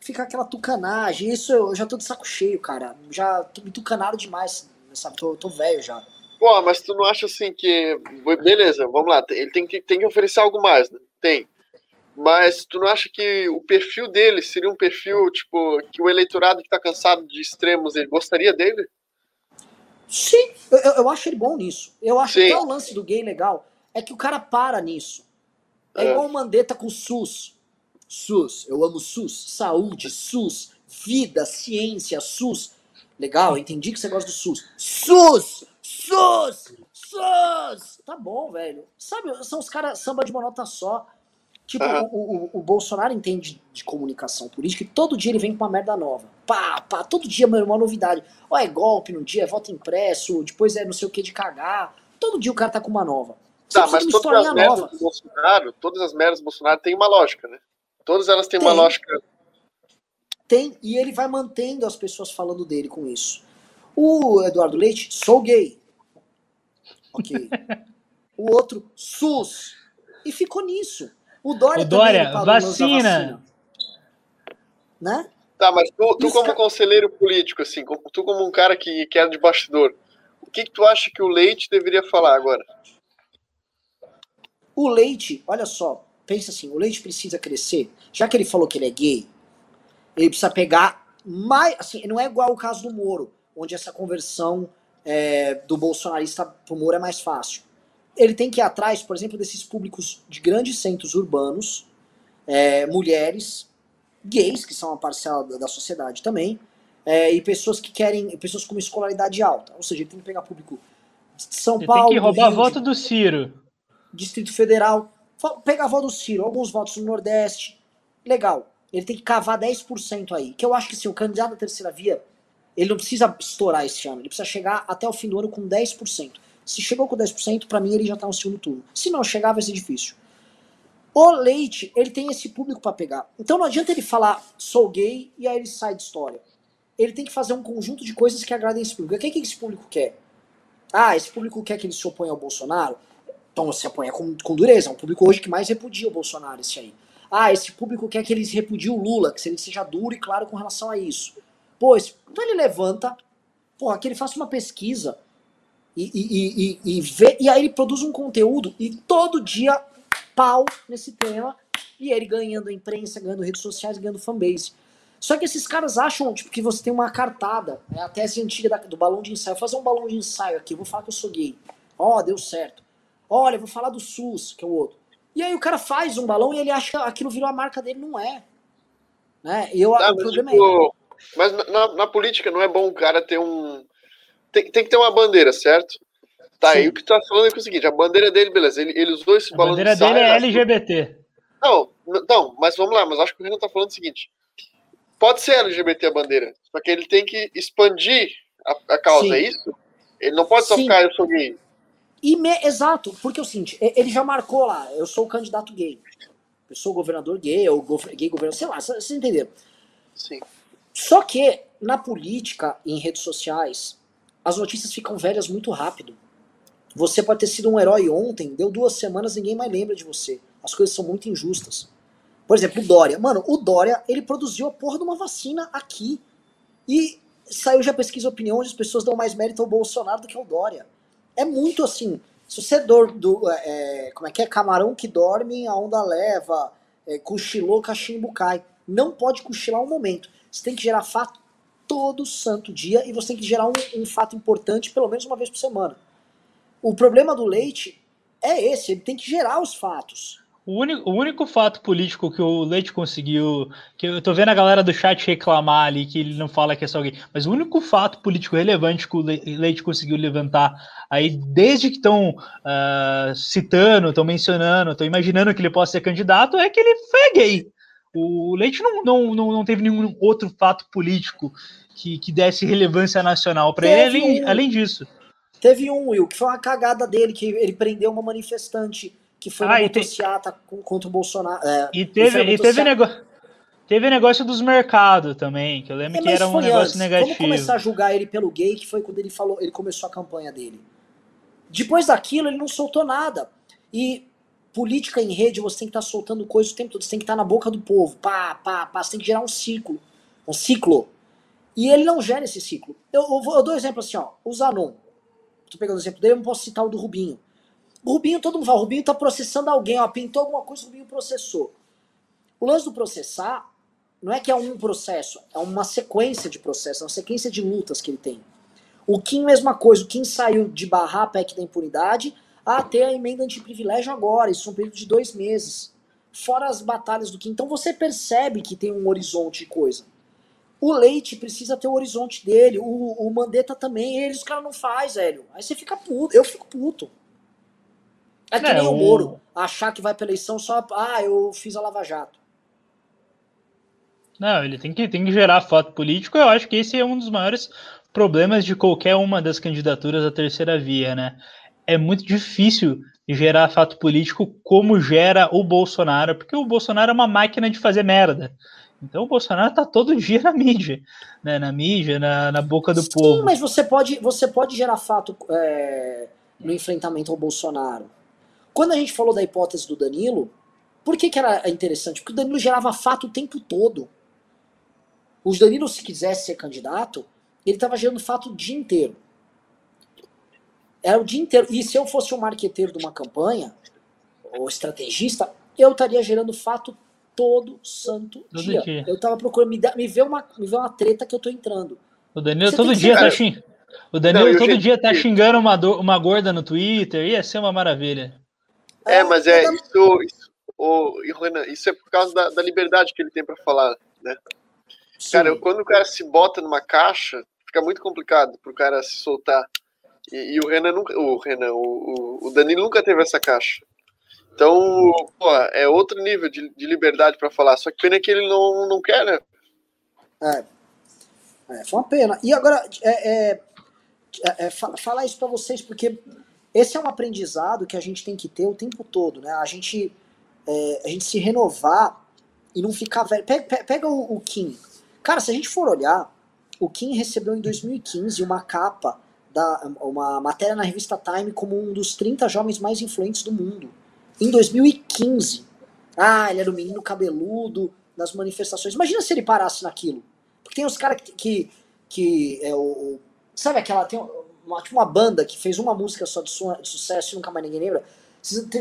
Fica aquela tucanagem. Isso eu já tô de saco cheio, cara. Já tô me tucanado demais, sabe? Tô, tô velho já.
Pô, mas tu não acha assim que. Beleza, vamos lá. Ele tem que, tem que oferecer algo mais, né? Tem. Mas tu não acha que o perfil dele seria um perfil, tipo, que o eleitorado que tá cansado de extremos, ele gostaria dele?
Sim, eu, eu acho ele bom nisso. Eu acho Sim. que o lance do gay legal é que o cara para nisso. É, é. igual o Mandetta com o SUS. SUS, eu amo SUS. Saúde, SUS, vida, ciência, SUS. Legal, entendi que você gosta do SUS. SUS! SUS! SUS! Tá bom, velho. Sabe, são os caras samba de uma nota só. Tipo, uhum. o, o, o, Bolsonaro entende de comunicação política e todo dia ele vem com uma merda nova. Pá, pá, todo dia uma novidade. Ó, é golpe no dia, é voto impresso, depois é não sei o que de cagar. Todo dia o cara tá com uma nova.
Você tá, mas todas as merdas do Bolsonaro, todas as merdas do Bolsonaro têm uma lógica, né? Todas elas têm tem. uma lógica.
Tem, e ele vai mantendo as pessoas falando dele com isso. O Eduardo Leite, sou gay. Ok. o outro, SUS. E ficou nisso. O Dória, o Dória
vacina. vacina.
Né?
Tá, mas tu, tu como conselheiro político, assim, tu como um cara que, que é de bastidor, o que, que tu acha que o Leite deveria falar agora?
O Leite, olha só, pensa assim, o Leite precisa crescer, já que ele falou que ele é gay, ele precisa pegar mais, assim, não é igual o caso do Moro, onde essa conversão é, do bolsonarista pro Moro é mais fácil ele tem que ir atrás, por exemplo, desses públicos de grandes centros urbanos, é, mulheres, gays, que são uma parcela da, da sociedade também, é, e pessoas que querem, pessoas com uma escolaridade alta. Ou seja, ele tem que pegar público de São ele Paulo.
Tem que roubar Rio, a voto do Ciro.
Distrito Federal. Pegar a voto do Ciro, alguns votos no Nordeste. Legal. Ele tem que cavar 10% aí. Que eu acho que se o candidato da terceira via, ele não precisa estourar esse ano. Ele precisa chegar até o fim do ano com 10%. Se chegou com 10%, para mim ele já tá no segundo turno. Se não chegar, vai ser difícil. O Leite, ele tem esse público para pegar. Então não adianta ele falar, sou gay, e aí ele sai de história. Ele tem que fazer um conjunto de coisas que agradem esse público. O que, é que esse público quer? Ah, esse público quer que ele se oponha ao Bolsonaro? Então se oponha com, com dureza. É um público hoje que mais repudia o Bolsonaro, esse aí. Ah, esse público quer que eles repudiem o Lula, que ele seja duro e claro com relação a isso. Pois, então ele levanta, porra, que ele faça uma pesquisa e, e, e, e, vê, e aí ele produz um conteúdo e todo dia pau nesse tema e ele ganhando a imprensa, ganhando redes sociais, ganhando fanbase. Só que esses caras acham tipo, que você tem uma cartada. É a tese antiga da, do balão de ensaio. Vou fazer um balão de ensaio aqui, vou falar que eu sou gay. Ó, oh, deu certo. Olha, vou falar do SUS, que é o outro. E aí o cara faz um balão e ele acha que aquilo virou a marca dele, não é. Né? E eu,
não, o problema tipo, é. Mas na, na, política não é bom o cara ter um tem, tem que ter uma bandeira, certo? Tá, Sim. aí o que tu tá falando é, é o seguinte, a bandeira dele, beleza, ele, ele usou esse balão
A bandeira dele é LGBT.
Não, não, mas vamos lá, mas acho que o Renan tá falando o seguinte, pode ser LGBT a bandeira, só que ele tem que expandir a, a causa, Sim. é isso? Ele não pode só Sim. ficar, eu sou gay.
Me, exato, porque é o seguinte, ele já marcou lá, eu sou o candidato gay, eu sou o governador gay, ou gay governador, sei lá, vocês entenderam.
Sim.
Só que na política, em redes sociais, as notícias ficam velhas muito rápido. Você pode ter sido um herói ontem, deu duas semanas, ninguém mais lembra de você. As coisas são muito injustas. Por exemplo, o Dória. Mano, o Dória, ele produziu a porra de uma vacina aqui. E saiu já pesquisa opinião onde as pessoas dão mais mérito ao Bolsonaro do que ao Dória. É muito assim. Se você do, é, como é que é? Camarão que dorme, a onda leva, é, cochilou, cachimbo cai. Não pode cochilar um momento. Você tem que gerar fato todo santo dia e você tem que gerar um, um fato importante pelo menos uma vez por semana. O problema do Leite é esse, ele tem que gerar os fatos.
O único, o único fato político que o Leite conseguiu, que eu tô vendo a galera do chat reclamar ali que ele não fala que é só alguém, mas o único fato político relevante que o Leite conseguiu levantar aí desde que estão uh, ah, citando, estão mencionando, estão imaginando que ele possa ser candidato é que ele foi gay. O Leite não, não, não, não teve nenhum outro fato político que, que desse relevância nacional para ele, além, além disso.
Teve um, Will, que foi uma cagada dele, que ele prendeu uma manifestante que foi ah, motociata te... contra o Bolsonaro. É,
e teve, e teve negócio. Teve negócio dos mercados também, que eu lembro é, que era um negócio antes. negativo. Vamos
começar a julgar ele pelo gay, que foi quando ele falou, ele começou a campanha dele. Depois daquilo, ele não soltou nada. E política em rede, você tem que estar tá soltando coisas o tempo todo, você tem que estar tá na boca do povo, pá, pá, pá, você tem que gerar um ciclo, um ciclo. E ele não gera esse ciclo. Eu, eu, eu dou um exemplo assim, ó, o Zanon. Tô pegando o exemplo dele, eu não posso citar o do Rubinho. O Rubinho, todo mundo fala, o Rubinho tá processando alguém, ó, pintou alguma coisa, o Rubinho processou. O lance do processar não é que é um processo, é uma sequência de processos, é uma sequência de lutas que ele tem. O Kim, mesma coisa, o Kim saiu de barrar a PEC da impunidade a ter a emenda antiprivilégio agora, isso é um período de dois meses. Fora as batalhas do Kim. Então você percebe que tem um horizonte de coisa. O Leite precisa ter o horizonte dele, o, o Mandetta também, eles os caras não faz, velho. Aí você fica puto, eu fico puto. É que nem o Moro, achar que vai pra eleição só, ah, eu fiz a Lava Jato.
Não, ele tem que, tem que gerar fato político. Eu acho que esse é um dos maiores problemas de qualquer uma das candidaturas à terceira via, né? É muito difícil gerar fato político como gera o Bolsonaro, porque o Bolsonaro é uma máquina de fazer merda. Então o Bolsonaro tá todo dia na mídia, né? Na mídia, na, na boca do
Sim,
povo.
Sim, mas você pode, você pode gerar fato é, no enfrentamento ao Bolsonaro. Quando a gente falou da hipótese do Danilo, por que, que era interessante? Porque o Danilo gerava fato o tempo todo. O Danilo, se quisesse ser candidato, ele estava gerando fato o dia inteiro. Era o dia inteiro. E se eu fosse um marqueteiro de uma campanha, ou estrategista, eu estaria gerando fato todo santo todo dia. dia. Eu estava procurando me, dar, me, ver uma, me ver uma treta que eu estou entrando.
O Danilo Você todo dia tá xingando. O Danilo Não, todo dia tá xingando uma, do, uma gorda no Twitter, ia ser uma maravilha.
É, mas é, isso, isso, oh, Renan, isso é por causa da, da liberdade que ele tem para falar, né? Sim. Cara, quando o cara se bota numa caixa, fica muito complicado pro cara se soltar. E, e o Renan nunca. O Renan, o, o Danilo nunca teve essa caixa. Então, pô, é outro nível de, de liberdade para falar. Só que pena que ele não, não quer, né?
É. é foi uma pena. E agora, é, é, é, é falar isso para vocês, porque esse é um aprendizado que a gente tem que ter o tempo todo, né? A gente, é, a gente se renovar e não ficar velho. Pega, pega o, o Kim. Cara, se a gente for olhar, o Kim recebeu em 2015 uma capa, da, uma matéria na revista Time como um dos 30 jovens mais influentes do mundo. Em 2015. Ah, ele era o menino cabeludo nas manifestações. Imagina se ele parasse naquilo. Porque tem os caras que, que, que é o, sabe aquela tem uma, tipo uma banda que fez uma música só de, su, de sucesso e nunca mais ninguém lembra.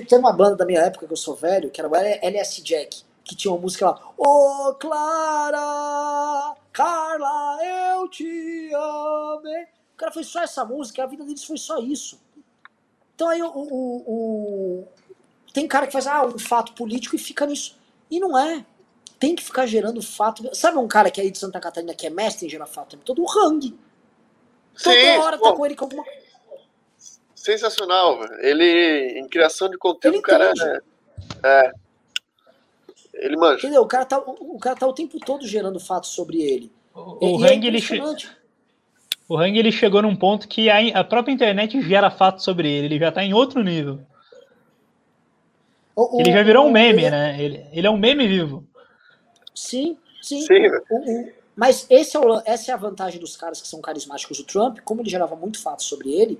Tem uma banda da minha época que eu sou velho, que era o LS Jack que tinha uma música lá, Ô oh, Clara, Carla, eu te amei. O cara fez só essa música, a vida deles foi só isso. Então aí o, o, o, tem cara que faz ah, um fato político e fica nisso. E não é. Tem que ficar gerando fato. Sabe um cara que é aí de Santa Catarina que é mestre em gerar fato? Todo o Hang. Toda Sim, hora tá com ele com alguma
Sensacional, Ele, em criação de conteúdo, o cara é, é ele manja.
Entendeu? O cara, tá, o, cara tá o tempo todo gerando fatos sobre ele.
O, o Hang, é ele, o Hang ele chegou num ponto que a, a própria internet gera fatos sobre ele. Ele já tá em outro nível. O, ele já virou um meme, ele... né? Ele, ele é um meme vivo.
Sim, sim. sim. O, mas esse é o, essa é a vantagem dos caras que são carismáticos. O Trump, como ele gerava muito fatos sobre ele,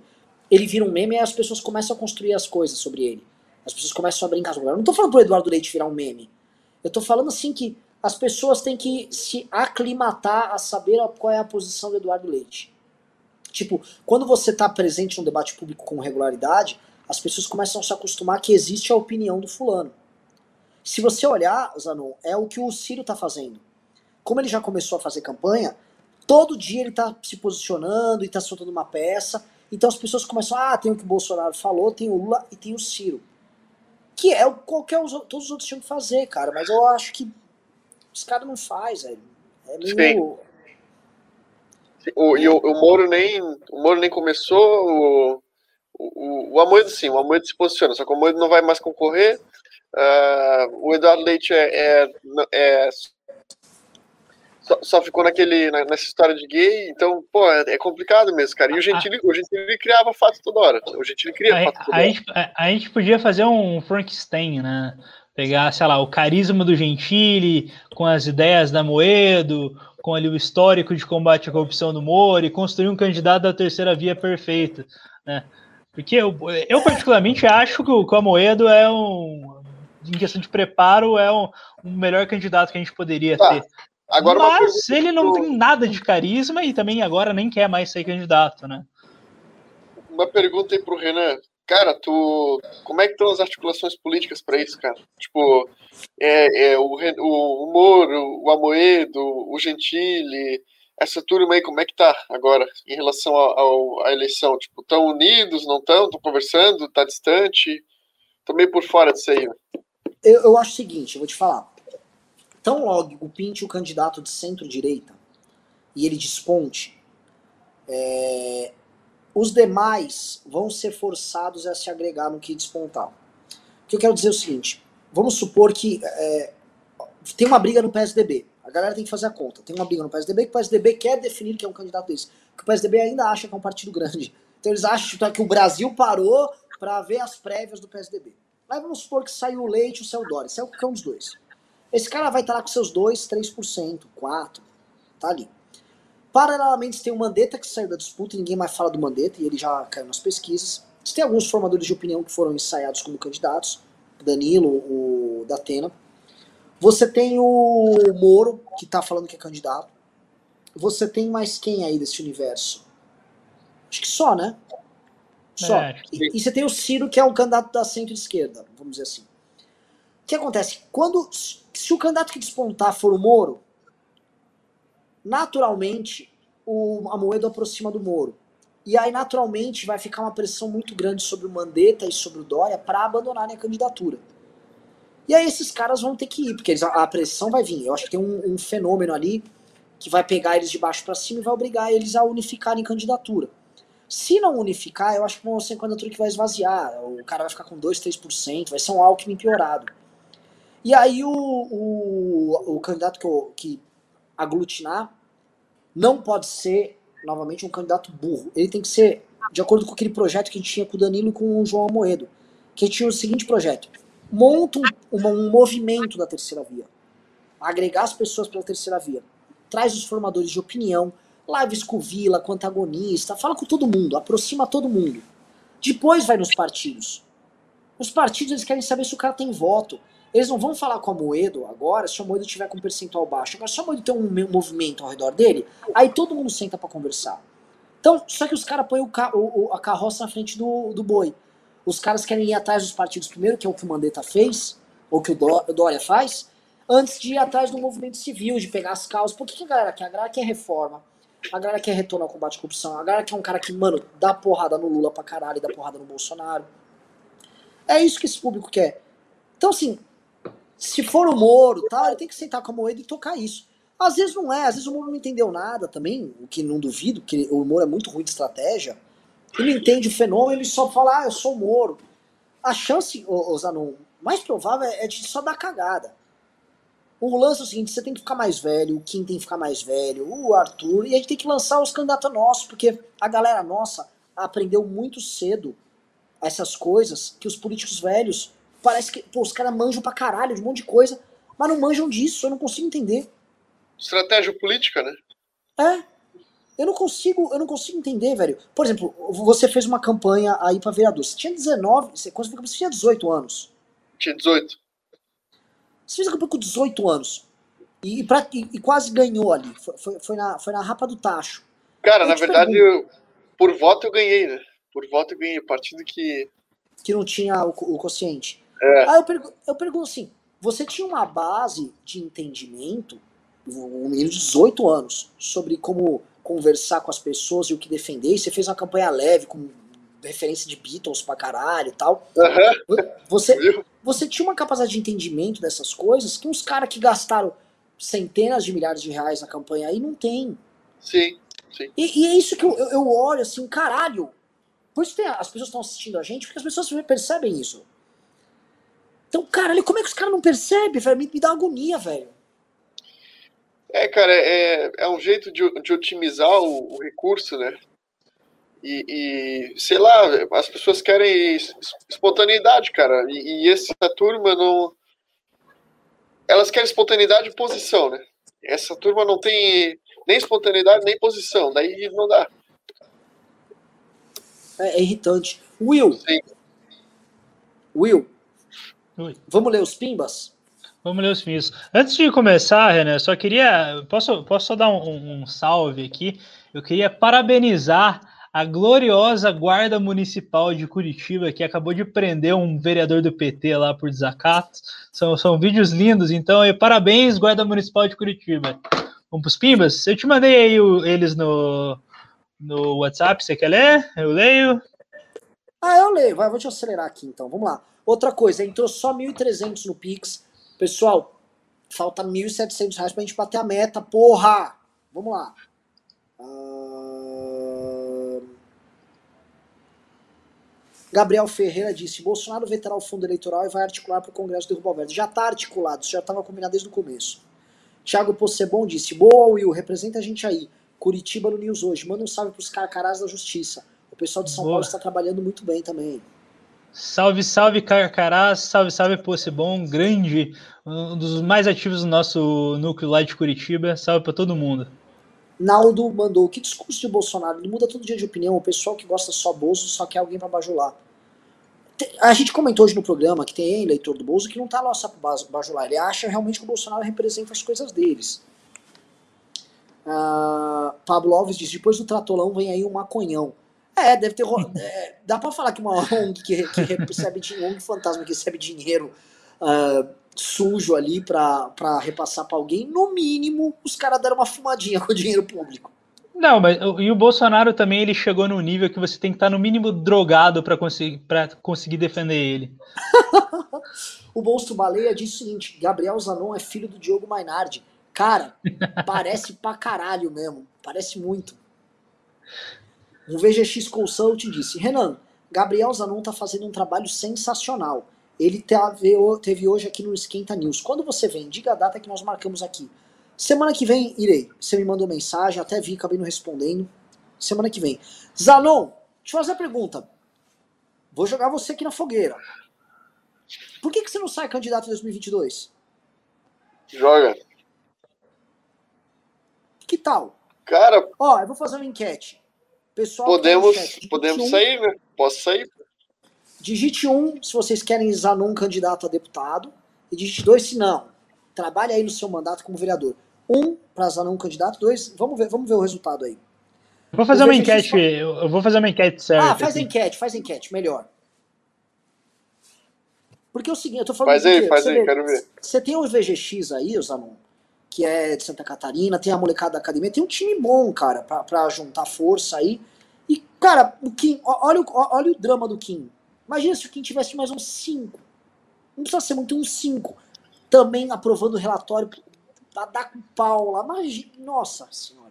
ele vira um meme e as pessoas começam a construir as coisas sobre ele. As pessoas começam a brincar sobre ele. Eu não tô falando pro Eduardo Leite virar um meme. Eu estou falando assim que as pessoas têm que se aclimatar a saber qual é a posição do Eduardo Leite. Tipo, quando você está presente no debate público com regularidade, as pessoas começam a se acostumar que existe a opinião do fulano. Se você olhar, Zanon, é o que o Ciro está fazendo. Como ele já começou a fazer campanha, todo dia ele está se posicionando e está soltando uma peça. Então as pessoas começam, ah, tem o que o Bolsonaro falou, tem o Lula e tem o Ciro. Que é o qualquer todos os outros tinham que fazer, cara. Mas eu acho que os caras não fazem, velho. É meio.
Sim. O, e o, o, Moro nem, o Moro nem começou. O, o, o Amoedo sim, o Amoedo se posiciona, só que o Amoedo não vai mais concorrer. Uh, o Eduardo Leite é, é, é só, só, ficou naquele, nessa história de gay, então, pô, é, é complicado mesmo, cara. E o Gentili, o Gentili criava fato toda hora. O Gentili cria a, fato toda
a, hora. Gente, a, a, gente podia fazer um Frankenstein, né? Pegar, sei lá, o carisma do Gentili, com as ideias da Moedo, com ali o histórico de combate à corrupção do Moro, e construir um candidato da terceira via perfeita, né? Porque eu, eu particularmente acho que o, que o Amoedo é um, em questão de preparo, é um, um melhor candidato que a gente poderia tá. ter. Agora Mas ele não tem nada de carisma e também agora nem quer mais ser candidato, né?
Uma pergunta aí pro Renan. Cara, tu. Como é que estão as articulações políticas para isso, cara? Tipo, é, é o, o, o Moro, o Amoedo, o Gentili, essa turma aí, como é que tá agora em relação à eleição? Tipo, estão unidos, não estão? Estão conversando? Tá distante? Tô meio por fora disso aí.
Eu, eu acho o seguinte, eu vou te falar. Tão logo o Pinte, o candidato de centro-direita, e ele desponte, é, os demais vão ser forçados a se agregar no que despontar. O que eu quero dizer é o seguinte: vamos supor que é, tem uma briga no PSDB. A galera tem que fazer a conta. Tem uma briga no PSDB que o PSDB quer definir que é um candidato desse. Que o PSDB ainda acha que é um partido grande. Então eles acham que o Brasil parou para ver as prévias do PSDB. Aí vamos supor que saiu o Leite e o Céu Dória. Saiu qualquer um dos dois. Esse cara vai estar lá com seus 2, 3%, 4%. Tá ali. Paralelamente, tem o Mandetta que saiu da disputa e ninguém mais fala do Mandetta, e ele já caiu nas pesquisas. Você tem alguns formadores de opinião que foram ensaiados como candidatos, Danilo, o Datena. Você tem o Moro, que está falando que é candidato. Você tem mais quem aí desse universo? Acho que só, né? Só. É, e, e, você tem o Ciro, que é um candidato da centro-esquerda, vamos dizer assim. O que acontece? Quando, se o candidato que despontar for o Moro, naturalmente o Amoedo aproxima do Moro. E aí, naturalmente, vai ficar uma pressão muito grande sobre o Mandetta e sobre o Dória para abandonarem a candidatura. E aí esses caras vão ter que ir, porque eles, a pressão vai vir. Eu acho que tem um, um fenômeno ali que vai pegar eles de baixo para cima e vai obrigar eles a unificarem candidatura. Se não unificar, eu acho que vão ser candidatura que vai esvaziar. O cara vai ficar com 2, 3%, vai ser um Alckmin piorado. E aí o, o, o candidato que, que aglutinar não pode ser, novamente, um candidato burro. Ele tem que ser de acordo com aquele projeto que a gente tinha com o Danilo e com o João Amoedo. Que a gente tinha o seguinte projeto. Monta um, um movimento da terceira via. Agregar as pessoas pela terceira via. Traz os formadores de opinião, lives com Vila, com antagonista, fala com todo mundo, aproxima todo mundo. Depois vai nos partidos. Os partidos eles querem saber se o cara tem voto. Eles não vão falar com a Moedo agora se o Moedo tiver com percentual baixo. Agora, se o Moedo tem um movimento ao redor dele, aí todo mundo senta para conversar. Então, só que os caras põem o, o, a carroça na frente do, do boi. Os caras querem ir atrás dos partidos primeiro, que é o que o Mandetta fez, ou que o Dória faz, antes de ir atrás do movimento civil, de pegar as causas. Por que, que a galera quer? A galera quer reforma. A galera quer retorno ao combate à corrupção. A galera quer um cara que, mano, dá porrada no Lula pra caralho e dá porrada no Bolsonaro. É isso que esse público quer. Então, assim, se for o Moro, tá, ele tem que sentar com a moeda e tocar isso. Às vezes não é, às vezes o Moro não entendeu nada também, o que não duvido, porque o Moro é muito ruim de estratégia. Ele entende o fenômeno, ele só fala, ah, eu sou o Moro. A chance, ô, Zanon, mais provável é de só dar cagada. O lance é o seguinte, você tem que ficar mais velho, o Kim tem que ficar mais velho, o Arthur, e a gente tem que lançar os candidatos nossos, porque a galera nossa aprendeu muito cedo essas coisas que os políticos velhos parece que pô, os caras manjam pra caralho de um monte de coisa, mas não manjam disso, eu não consigo entender.
Estratégia política, né?
É. Eu não consigo, eu não consigo entender, velho. Por exemplo, você fez uma campanha aí pra vereador. Você tinha 19, você, quando você tinha 18 anos.
Tinha 18.
Você fez a campanha com 18 anos. E, pra, e, e quase ganhou ali. Foi, foi, foi, na, foi na rapa do tacho.
Cara, eu na verdade, eu, por voto eu ganhei, né? Por voto eu ganhei. Partido que.
Que não tinha o, o quociente. É. Aí eu, pergu eu pergunto assim: você tinha uma base de entendimento, um menino de 18 anos, sobre como conversar com as pessoas e o que defender, e você fez uma campanha leve, com referência de Beatles pra caralho e tal. Uhum. Você, (laughs) você tinha uma capacidade de entendimento dessas coisas que uns caras que gastaram centenas de milhares de reais na campanha aí não tem.
Sim, sim.
E, e é isso que eu, eu, eu, olho assim, caralho. Por isso tem, as pessoas estão assistindo a gente, porque as pessoas percebem isso. Então, caralho, como é que os caras não percebem, velho? Me, me dá agonia, velho.
É, cara, é, é um jeito de, de otimizar o, o recurso, né? E, e, sei lá, as pessoas querem espontaneidade, cara. E, e, essa turma não. Elas querem espontaneidade e posição, né? Essa turma não tem nem espontaneidade nem posição, daí não dá.
É, é irritante. Will.
Sim.
Will.
Oi.
Vamos ler os pimbas?
Vamos ler os fins. Antes de começar, Renan, só queria. Posso, posso só dar um, um salve aqui? Eu queria parabenizar a gloriosa Guarda Municipal de Curitiba, que acabou de prender um vereador do PT lá por desacato. São, são vídeos lindos, então, e parabéns, Guarda Municipal de Curitiba. Vamos para os pimbas? Eu te mandei aí o, eles no, no WhatsApp, você quer ler? Eu leio.
Ah, eu leio. Vai, vou te acelerar aqui então. Vamos lá. Outra coisa, entrou só 1.300 no Pix. Pessoal, falta 1.700 reais pra gente bater a meta, porra! Vamos lá. Ah, Gabriel Ferreira disse: Bolsonaro vetará o fundo eleitoral e vai articular para o Congresso derrubar o veto. Já está articulado, isso já estava combinado desde o começo. Thiago Possebon disse: Boa, Will, representa a gente aí. Curitiba no News hoje. Manda um salve pros carcarás da justiça. O pessoal de São
Boa.
Paulo está trabalhando muito bem também.
Salve, salve, Carcarás, salve, salve, Possebon, grande, um dos mais ativos do nosso núcleo lá de Curitiba. Salve para todo mundo.
Naldo mandou: Que discurso de Bolsonaro? Ele muda todo dia de opinião. O pessoal que gosta só Bolso só quer alguém para bajular. A gente comentou hoje no programa que tem eleitor do Bolso que não tá lá só pra bajular. Ele acha realmente que o Bolsonaro representa as coisas deles. Ah, Pablo Alves diz: Depois do Tratolão vem aí um maconhão. É, deve ter. é, dá pra falar que uma ONG que, que recebe dinheiro, fantasma que recebe dinheiro ah, sujo ali pra, pra repassar pra alguém, no mínimo, os caras deram uma fumadinha (laughs) com o dinheiro público.
Não, mas e o Bolsonaro também ele chegou num nível que você tem que estar no mínimo drogado para conseguir, pra conseguir defender ele. (laughs)
O Monstro Baleia diz o seguinte: Gabriel Zanon é filho do Diogo Mainardi. Cara, parece pra caralho mesmo. Parece muito. Um VGX Consulting disse: Renan, Gabriel Zanon tá fazendo um trabalho sensacional. Ele teve, teve hoje aqui no Esquenta News. Quando você vem, diga a data que nós marcamos aqui. Semana que vem, irei. Você me mandou mensagem, até vi, acabei não respondendo. Semana que vem. Zanon, deixa eu fazer a pergunta. Vou jogar você aqui na fogueira. Por que, que você não sai candidato em 2022?
Joga.
Que tal?
Cara,
Ó, eu vou fazer uma enquete. Pessoal,
podemos,
chat,
podemos
um,
sair, né? Posso sair?
Digite um se vocês querem Zanon candidato a deputado. E digite dois se não. Trabalhe aí no seu mandato como vereador. Um para Zanon candidato, dois. Vamos ver, vamos ver o resultado aí.
Eu vou fazer
Eu
uma enquete,
só-
eu vou fazer uma enquete certa.
ah, faz
aqui.
enquete, faz a enquete, melhor. Porque é o seguinte, eu tô falando
Faz aí, faz
Você
aí, quero ver.
Você tem o VGX aí, Zanon, que é de Santa Catarina, tem a molecada da academia, tem um time bom, cara, pra, pra juntar força aí. E, cara, o Kim, olha, olha o drama do Kim. Imagina se o Kim tivesse mais uns 5. Não precisa ser muito, uns 5. Também aprovando o relatório pra dar com pau lá. Imagina, nossa senhora.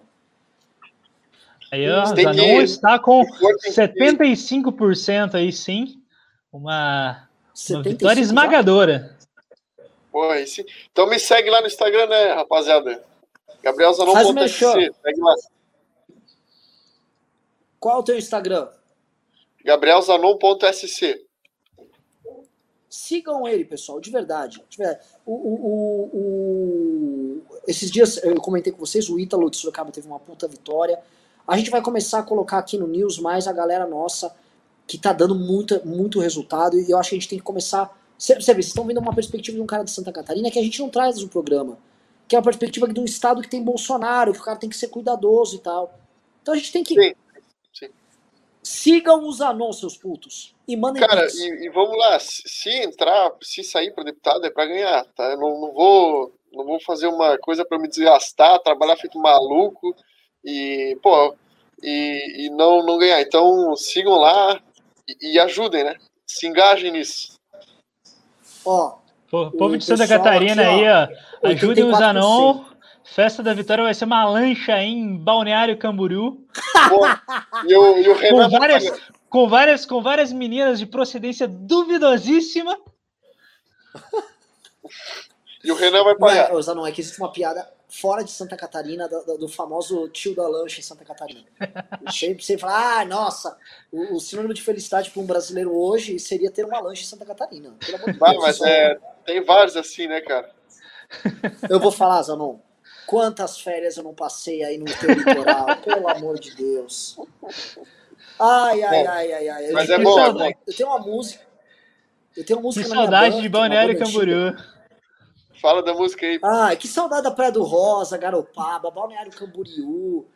Aí, ó, Zanon
que-
está com
o for tem que-
75% aí sim. Uma, uma
75
vitória
já?
esmagadora.
Pô, aí sim. Então me segue lá no Instagram, né, rapaziada? Gabriel
Faz o merchan.
Zanon.sc. Segue lá.
Qual é o teu Instagram?
Gabriel Zanon.sc.
Sigam ele, pessoal, de verdade. De verdade. O, o, o- o- Esses dias eu comentei com vocês, o Ítalo de Sorocaba teve uma puta vitória. A gente vai começar a colocar aqui no News mais a galera nossa que tá dando muita, muito resultado. E eu acho que a gente tem que começar. Você vocês estão vendo uma perspectiva de um cara de Santa Catarina que a gente não traz no programa. Que é uma perspectiva de um estado que tem Bolsonaro, que o cara tem que ser cuidadoso e tal. Então a gente tem que.
Sim, sim.
Sigam os seus putos. E mandem
Cara, e, e vamos lá, se, se entrar, se sair para deputado é para ganhar, tá? Eu não, não vou não vou fazer uma coisa para me desgastar, trabalhar feito maluco e, pô, e, e não, não ganhar. Então sigam lá e, e ajudem, né? Se engajem nisso.
Ó,
Pô, povo de Santa
pessoal
Catarina
aqui,
aí, ó. Ajudem o
84%.
Zanon. Festa da Vitória vai ser uma lancha aí em Balneário Camboriú. (laughs)
Pô, e, o, e o
Com
Renan vai
várias, com, várias, com várias meninas de procedência duvidosíssima. (laughs)
E o Renan vai pagar.
não é que existe uma piada fora de Santa Catarina, do, do- famoso tio da lancha em Santa Catarina. (laughs) Sempre você fala, ah, nossa, o, o sinônimo de felicidade para um brasileiro hoje seria ter uma lancha em Santa Catarina. Pelo amor de Deus,
mas
só-
é, tem vários assim, né, cara?
Eu vou falar, Zanon, quantas férias eu não passei aí no teu litoral, (laughs) pelo amor de Deus. Ai, ai, ai, ai, ai.
Mas
eu,
é bom, é
bom.
Eu tenho uma música. Eu tenho uma música
Que
na minha
saudade
banda,
de Balneário
banda antiga.
Fala da música aí.
Ai, que saudade da Praia do Rosa, Garopaba, Balneário Camboriú.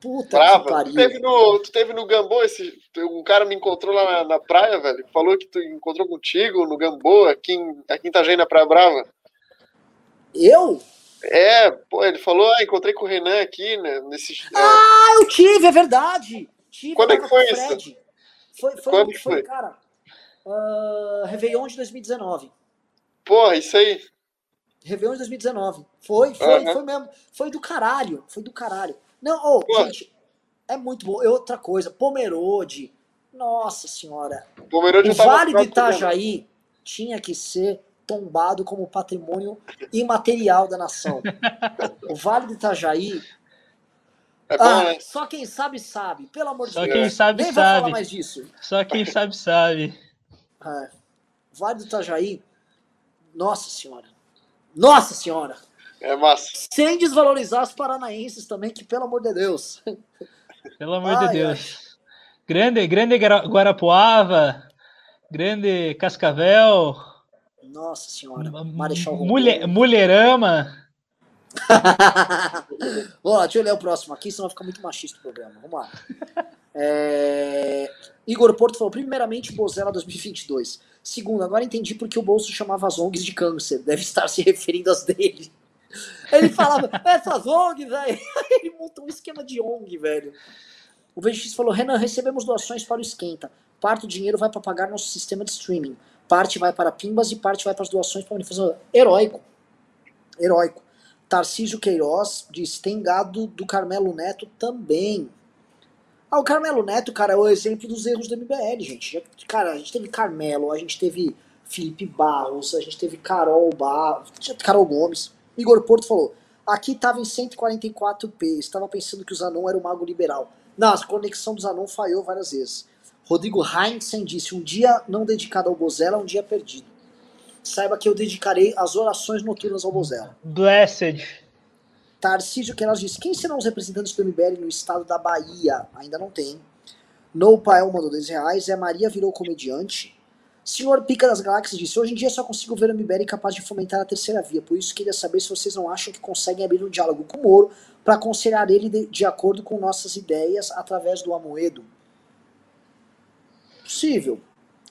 Puta que
Brava. Tu
pariu.
teve, no, tu teve no Gambô, esse, um cara me encontrou lá na, na praia, velho. Falou que tu encontrou contigo no Gambô, aqui em, aqui em Itajaí, na Praia Brava.
Eu?
É, pô, ele falou, ah, encontrei com o Renan aqui, né, nesse... é,
Ah, eu tive, é verdade. Tive,
Quando é que foi isso?
Fred. Foi, foi,
Quando que
foi,
foi?
cara. ah, Réveillon de 2019.
porra, isso aí.
Réveillon de 2019. Foi, foi,
Aham.
foi mesmo. Foi do caralho. Foi do caralho. Não, ô,
Pô.
gente, é muito bom. E outra coisa, Pomerode. Nossa senhora.
O Pomerode
O Vale do
Gambô.
Itajaí tinha que ser tombado como patrimônio imaterial da nação. (laughs) O Vale do Itajaí.
É bom,
Ah,
né?
só quem sabe, sabe. Pelo amor de
Só
Deus.
quem sabe,
Nem vou falar
sabe.
mais disso.
Só quem sabe, sabe. (laughs)
É. Vale do Itajaí. Nossa senhora. Nossa senhora.
É massa.
Sem desvalorizar os paranaenses também, que pelo amor de Deus.
Pelo amor
Ai,
de Deus. Grande, grande Guara- Guarapuava. Grande Cascavel.
Nossa senhora.
Ma-
Marechal
mulher, mulherama. (laughs)
Ó, deixa eu ler o próximo aqui, senão vai ficar muito machista o programa. Vamos lá. É, Igor Porto falou, primeiramente, Bozella 2022. Segundo, agora entendi porque o Bolso chamava as ONGs de câncer. Deve estar se referindo às dele. Ele falava, essas ONGs, velho. (laughs) Ele montou um esquema de ONG, velho. O VX falou, Renan, recebemos doações para o Esquenta. Parte do dinheiro vai para pagar nosso sistema de streaming. Parte vai para Pimbas e parte vai para as doações para a manifestação. Heróico. Heróico. Tarcísio Queiroz diz: tem gado do Carmelo Neto também. Ah, o Carmelo Neto, cara, é o exemplo dos erros do MBL, gente. Cara, a gente teve Carmelo, a gente teve Felipe Barros, a gente teve Carol, Bar... Carol Gomes. Igor Porto falou: aqui tava em 144p, estava pensando que o Zanon era o mago liberal. Não, a conexão do Zanon falhou várias vezes. Rodrigo Heinzen disse: um dia não dedicado ao Bozella, um dia perdido. Saiba que eu dedicarei as orações noturnas ao Bozella.
Blessed.
Tarcísio Queiroz disse: quem serão os representantes do MBL no estado da Bahia? Ainda não tem. No Pael mandou dois reais. É Maria virou comediante. Senhor Pica das Galáxias disse: Hoje em dia só consigo ver o MBL capaz de fomentar a terceira via. Por isso queria saber se vocês não acham que conseguem abrir um diálogo com o Moro para aconselhar ele de, de acordo com nossas ideias através do Amoedo. Possível.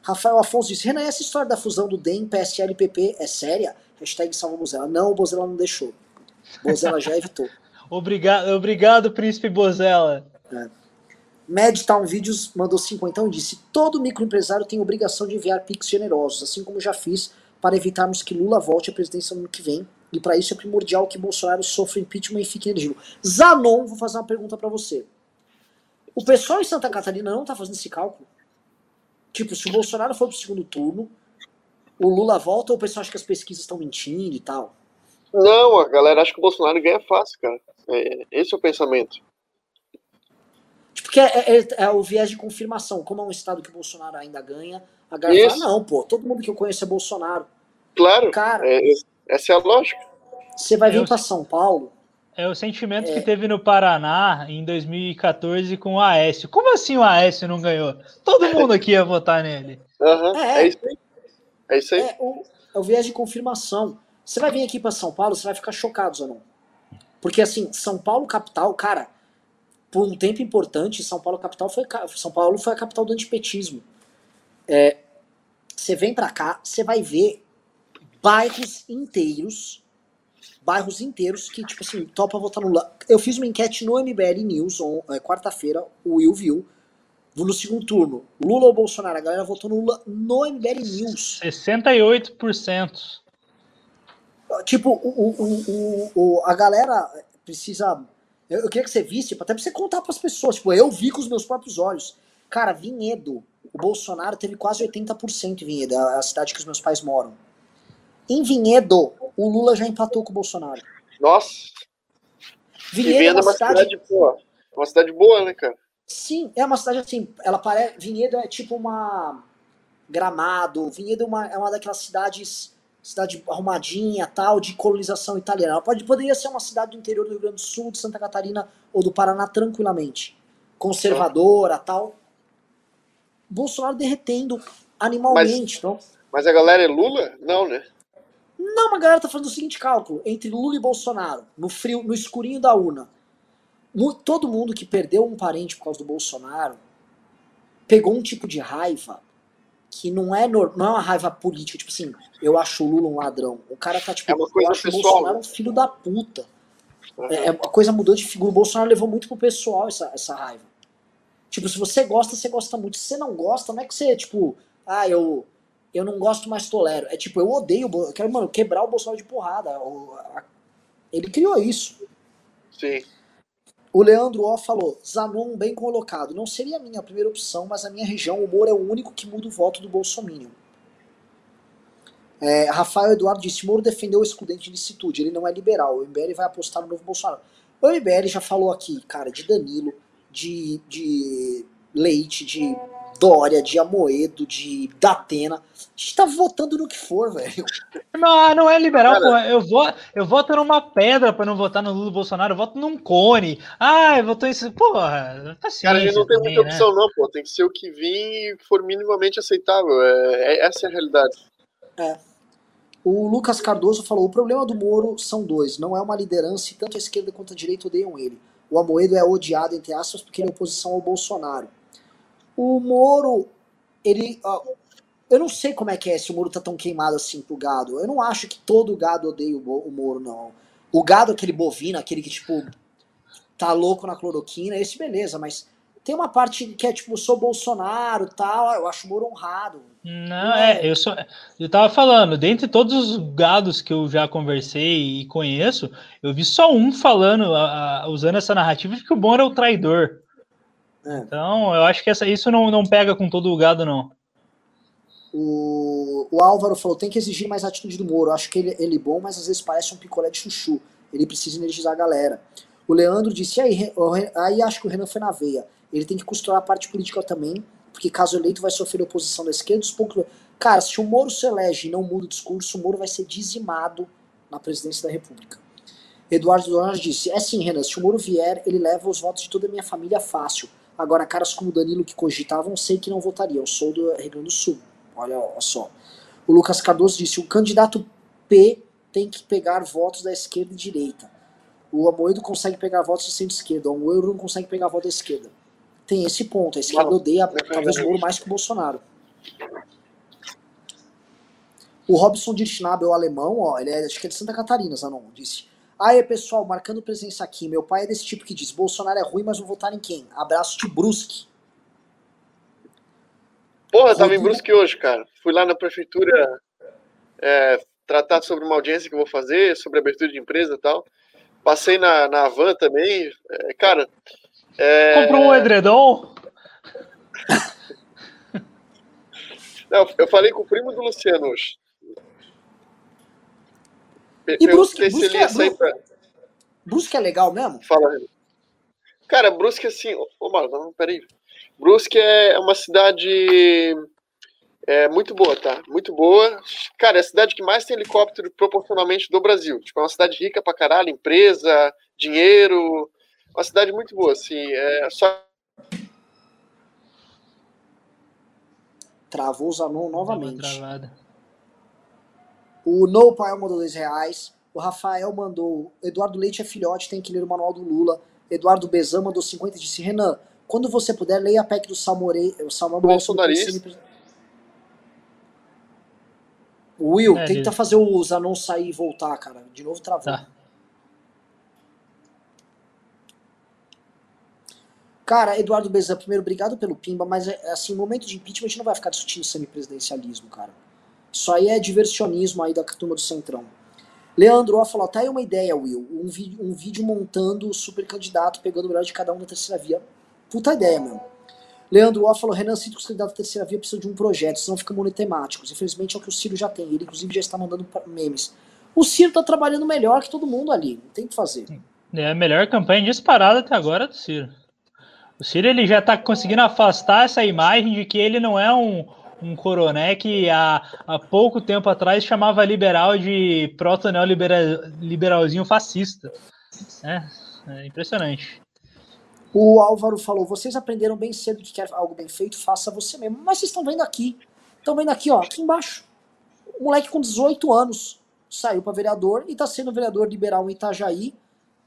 Rafael Afonso disse: Renan, essa história da fusão do DEM, PSL e PP é séria? Hashtag salva Bozella. Não, o Bozella não deixou. Bozella já evitou. (laughs)
Obrigado, obrigado, príncipe Bozella.
Madtown Vídeos mandou 50 e disse: Todo microempresário tem obrigação de enviar pics generosos, assim como já fiz, para evitarmos que Lula volte à presidência no ano que vem. E para isso é primordial que Bolsonaro sofra impeachment e fique elegido. Zanon, vou fazer uma pergunta para você. O pessoal em Santa Catarina não tá fazendo esse cálculo? Tipo, se o Bolsonaro for pro segundo turno, o Lula volta ou o pessoal acha que as pesquisas estão mentindo e tal?
Não, a galera acha que o Bolsonaro ganha fácil, cara. É, esse é o pensamento.
Tipo, que é, é- é o viés de confirmação. Como é um estado que o Bolsonaro ainda ganha, a galera fala, não, pô, todo mundo que eu conheço é Bolsonaro.
Claro,
Cara,
é, essa é a lógica.
você vai vir pra São Paulo,
É o sentimento que teve no Paraná em 2014 com o Aécio. Como assim o Aécio não ganhou? Todo mundo aqui ia votar nele.
Aham,
É.
é. isso aí. É isso aí.
é o, é o viés de confirmação. Você vai vir aqui pra São Paulo, você vai ficar chocado, Zanon. Porque assim, São Paulo capital, cara, por um tempo importante, São Paulo capital foi São Paulo foi a capital do antipetismo. É, você vem pra cá, você vai ver bairros inteiros, bairros inteiros que tipo assim, topa votar no Lula. Eu fiz uma enquete no MBL News é, quarta-feira, o Will viu. No segundo turno, Lula ou Bolsonaro? A galera votou no Lula no MBL News.
68%.
Tipo, o, o, o, o- a galera precisa. Eu, eu queria que você visse, até pra você contar pras pessoas. Tipo, eu vi com os meus próprios olhos. Cara, Vinhedo, o Bolsonaro teve quase 80% em Vinhedo, a a cidade que os meus pais moram. Em Vinhedo, o Lula já empatou com o Bolsonaro.
Nossa,
Vinhedo é
Vinhedo é
uma
uma
cidade.
cidade boa. Uma cidade boa, né, cara?
Sim, é uma cidade assim. Ela parece. Vinhedo é tipo uma. Gramado. Vinhedo é uma, é uma daquelas cidades. Cidade arrumadinha, tal, de colonização italiana. Ela pode, poderia ser uma cidade do interior do Rio Grande do Sul, de Santa Catarina ou do Paraná tranquilamente. Conservadora, tal. Bolsonaro derretendo animalmente. Mas, então...
mas a galera é Lula? Não, né?
Não, uma galera tá fazendo o seguinte cálculo: entre Lula e Bolsonaro, no frio, no escurinho da urna. Todo mundo que perdeu um parente por causa do Bolsonaro pegou um tipo de raiva que não é, não é uma raiva política, tipo assim, eu acho o Lula um ladrão. O cara tá tipo,
é uma coisa
eu acho
pessoal,
o Bolsonaro um filho da puta. Uhum. É, a coisa mudou de figura. O Bolsonaro levou muito pro pessoal essa, essa raiva. Tipo, se você gosta, você gosta muito. Se você não gosta, não é que você, tipo, ah, eu, eu não gosto, mas tolero. É tipo, eu odeio, eu quero, mano, quebrar o Bolsonaro de porrada. Ele criou isso.
Sim.
O Leandro O falou, Zanon bem colocado. Não seria a minha primeira opção, mas a minha região, o Moro é o único que muda o voto do Bolsonaro. É, Rafael Eduardo disse, Moro defendeu o excludente de licitude, ele não é liberal, o MBL vai apostar no novo Bolsonaro. O MBL já falou aqui, cara, de Danilo, de, de Leite, de Dória, de Amoedo, de Datena. A gente tá votando no que for, velho.
Não, não é liberal, pô. Eu, vou, eu voto numa pedra pra não votar no Lula Bolsonaro, eu voto num cone. Ah, eu voto isso. Porra,
paciência. Cara, a gente não tem também, muita né? opção, não, pô. Tem que ser o que vir e que for minimamente aceitável. É, é, essa é a realidade.
É. O Lucas Cardoso falou: o problema do Moro são dois. Não é uma liderança e tanto a esquerda quanto a direita odeiam ele. O Amoedo é odiado, entre aspas, porque ele é oposição ao Bolsonaro. O Moro, ele. eu não sei como é que é se o Moro tá tão queimado assim pro gado. Eu não acho que todo gado odeia o, Moro, não. O gado, aquele bovino, aquele que, tipo, tá louco na cloroquina, esse beleza, mas tem uma parte que é tipo, sou Bolsonaro tal, eu acho o Moro honrado.
Não, é, eu sou. Eu tava falando, dentre todos os gados que eu já conversei e conheço, eu vi só um falando, a, a, usando essa narrativa de que o Moro é o traidor. É. Então, eu acho que essa, isso não, não pega com todo o gado, não.
O, o Álvaro falou: tem que exigir mais atitude do Moro. acho que ele, ele é bom, mas às vezes parece um picolé de chuchu. Ele precisa energizar a galera. O Leandro disse: aí, aí acho que o Renan foi na veia. Ele tem que costurar a parte política também, porque caso eleito vai sofrer oposição da esquerda. Os poucos... Cara, se o Moro se elege e não muda o discurso, o Moro vai ser dizimado na presidência da República. Eduardo Donas disse: é sim, Renan, se o Moro vier, ele leva os votos de toda a minha família fácil. Agora, caras como o Danilo que cogitavam, sei que não votariam. Sou do Rio Grande do Sul. Olha, só. O Lucas Cardoso disse: o candidato P tem que pegar votos da esquerda e direita. O Amoedo consegue pegar votos do centro-esquerda. O Amoedo não consegue pegar votos da esquerda. Tem esse ponto. A esquerda odeia talvez o Moro mais que o Bolsonaro. O Robson Dirschnabel, o alemão, ó, ele é, acho que é de Santa Catarina, Zanon, disse Aí, pessoal, marcando presença aqui. Meu pai é desse tipo que diz: Bolsonaro é ruim, mas vou votar em quem? Abraço de Brusque.
Porra, eu tava em Brusque hoje, cara. Fui lá na prefeitura é, tratar sobre uma audiência que eu vou fazer, sobre abertura de empresa e tal. Passei na, na van também. É, cara. É...
Comprou um edredom? (laughs)
Não, eu falei com o primo do Luciano hoje.
E Brusque, Brusque, é, pra... Brusque é legal mesmo?
Fala, Cara, Brusque, assim... Ô, oh, Marlon, peraí. Brusque é uma cidade é, muito boa, tá? Muito boa. Cara, é a cidade que mais tem helicóptero proporcionalmente do Brasil. Tipo, é uma cidade rica pra caralho, empresa, dinheiro. Uma cidade muito boa, assim. É só
Travou o Zanon novamente. Travada. O No Pai mandou dois reais. O Rafael mandou. Eduardo Leite é filhote, tem que ler o manual do Lula. Eduardo Bezan mandou 50 e disse: Renan, quando você puder, leia a PEC do Salmorei. O Salmorei. Will, é, tenta ele... fazer o Zanon sair e voltar, cara. De novo travou. Tá. Cara, Eduardo Bezan, primeiro, obrigado pelo Pimba, mas assim, momento de impeachment a gente não vai ficar discutindo semipresidencialismo, cara. Isso aí é diversionismo aí da turma do Centrão. Leandro ó, falou, tá aí uma ideia, Will. Um, um vídeo montando o super candidato, pegando o melhor de cada um da terceira via. Puta ideia, mesmo. Leandro ó, falou, Renan, sinto que os candidatos da terceira via precisam de um projeto, senão fica monotemáticos. Infelizmente é o que o Ciro já tem. Ele, inclusive, já está mandando memes. O Ciro tá trabalhando melhor que todo mundo ali. Não tem o que fazer.
É a melhor campanha disparada até agora do Ciro. O Ciro ele já tá conseguindo afastar essa imagem de que ele não é um um coroné que há, há pouco tempo atrás chamava liberal de proto-neoliberalzinho fascista. É, é impressionante.
O Álvaro falou: vocês aprenderam bem cedo que quer algo bem feito, faça você mesmo. Mas vocês estão vendo aqui. Estão vendo aqui, ó, aqui embaixo. Um moleque com 18 anos saiu para vereador e está sendo vereador liberal em Itajaí.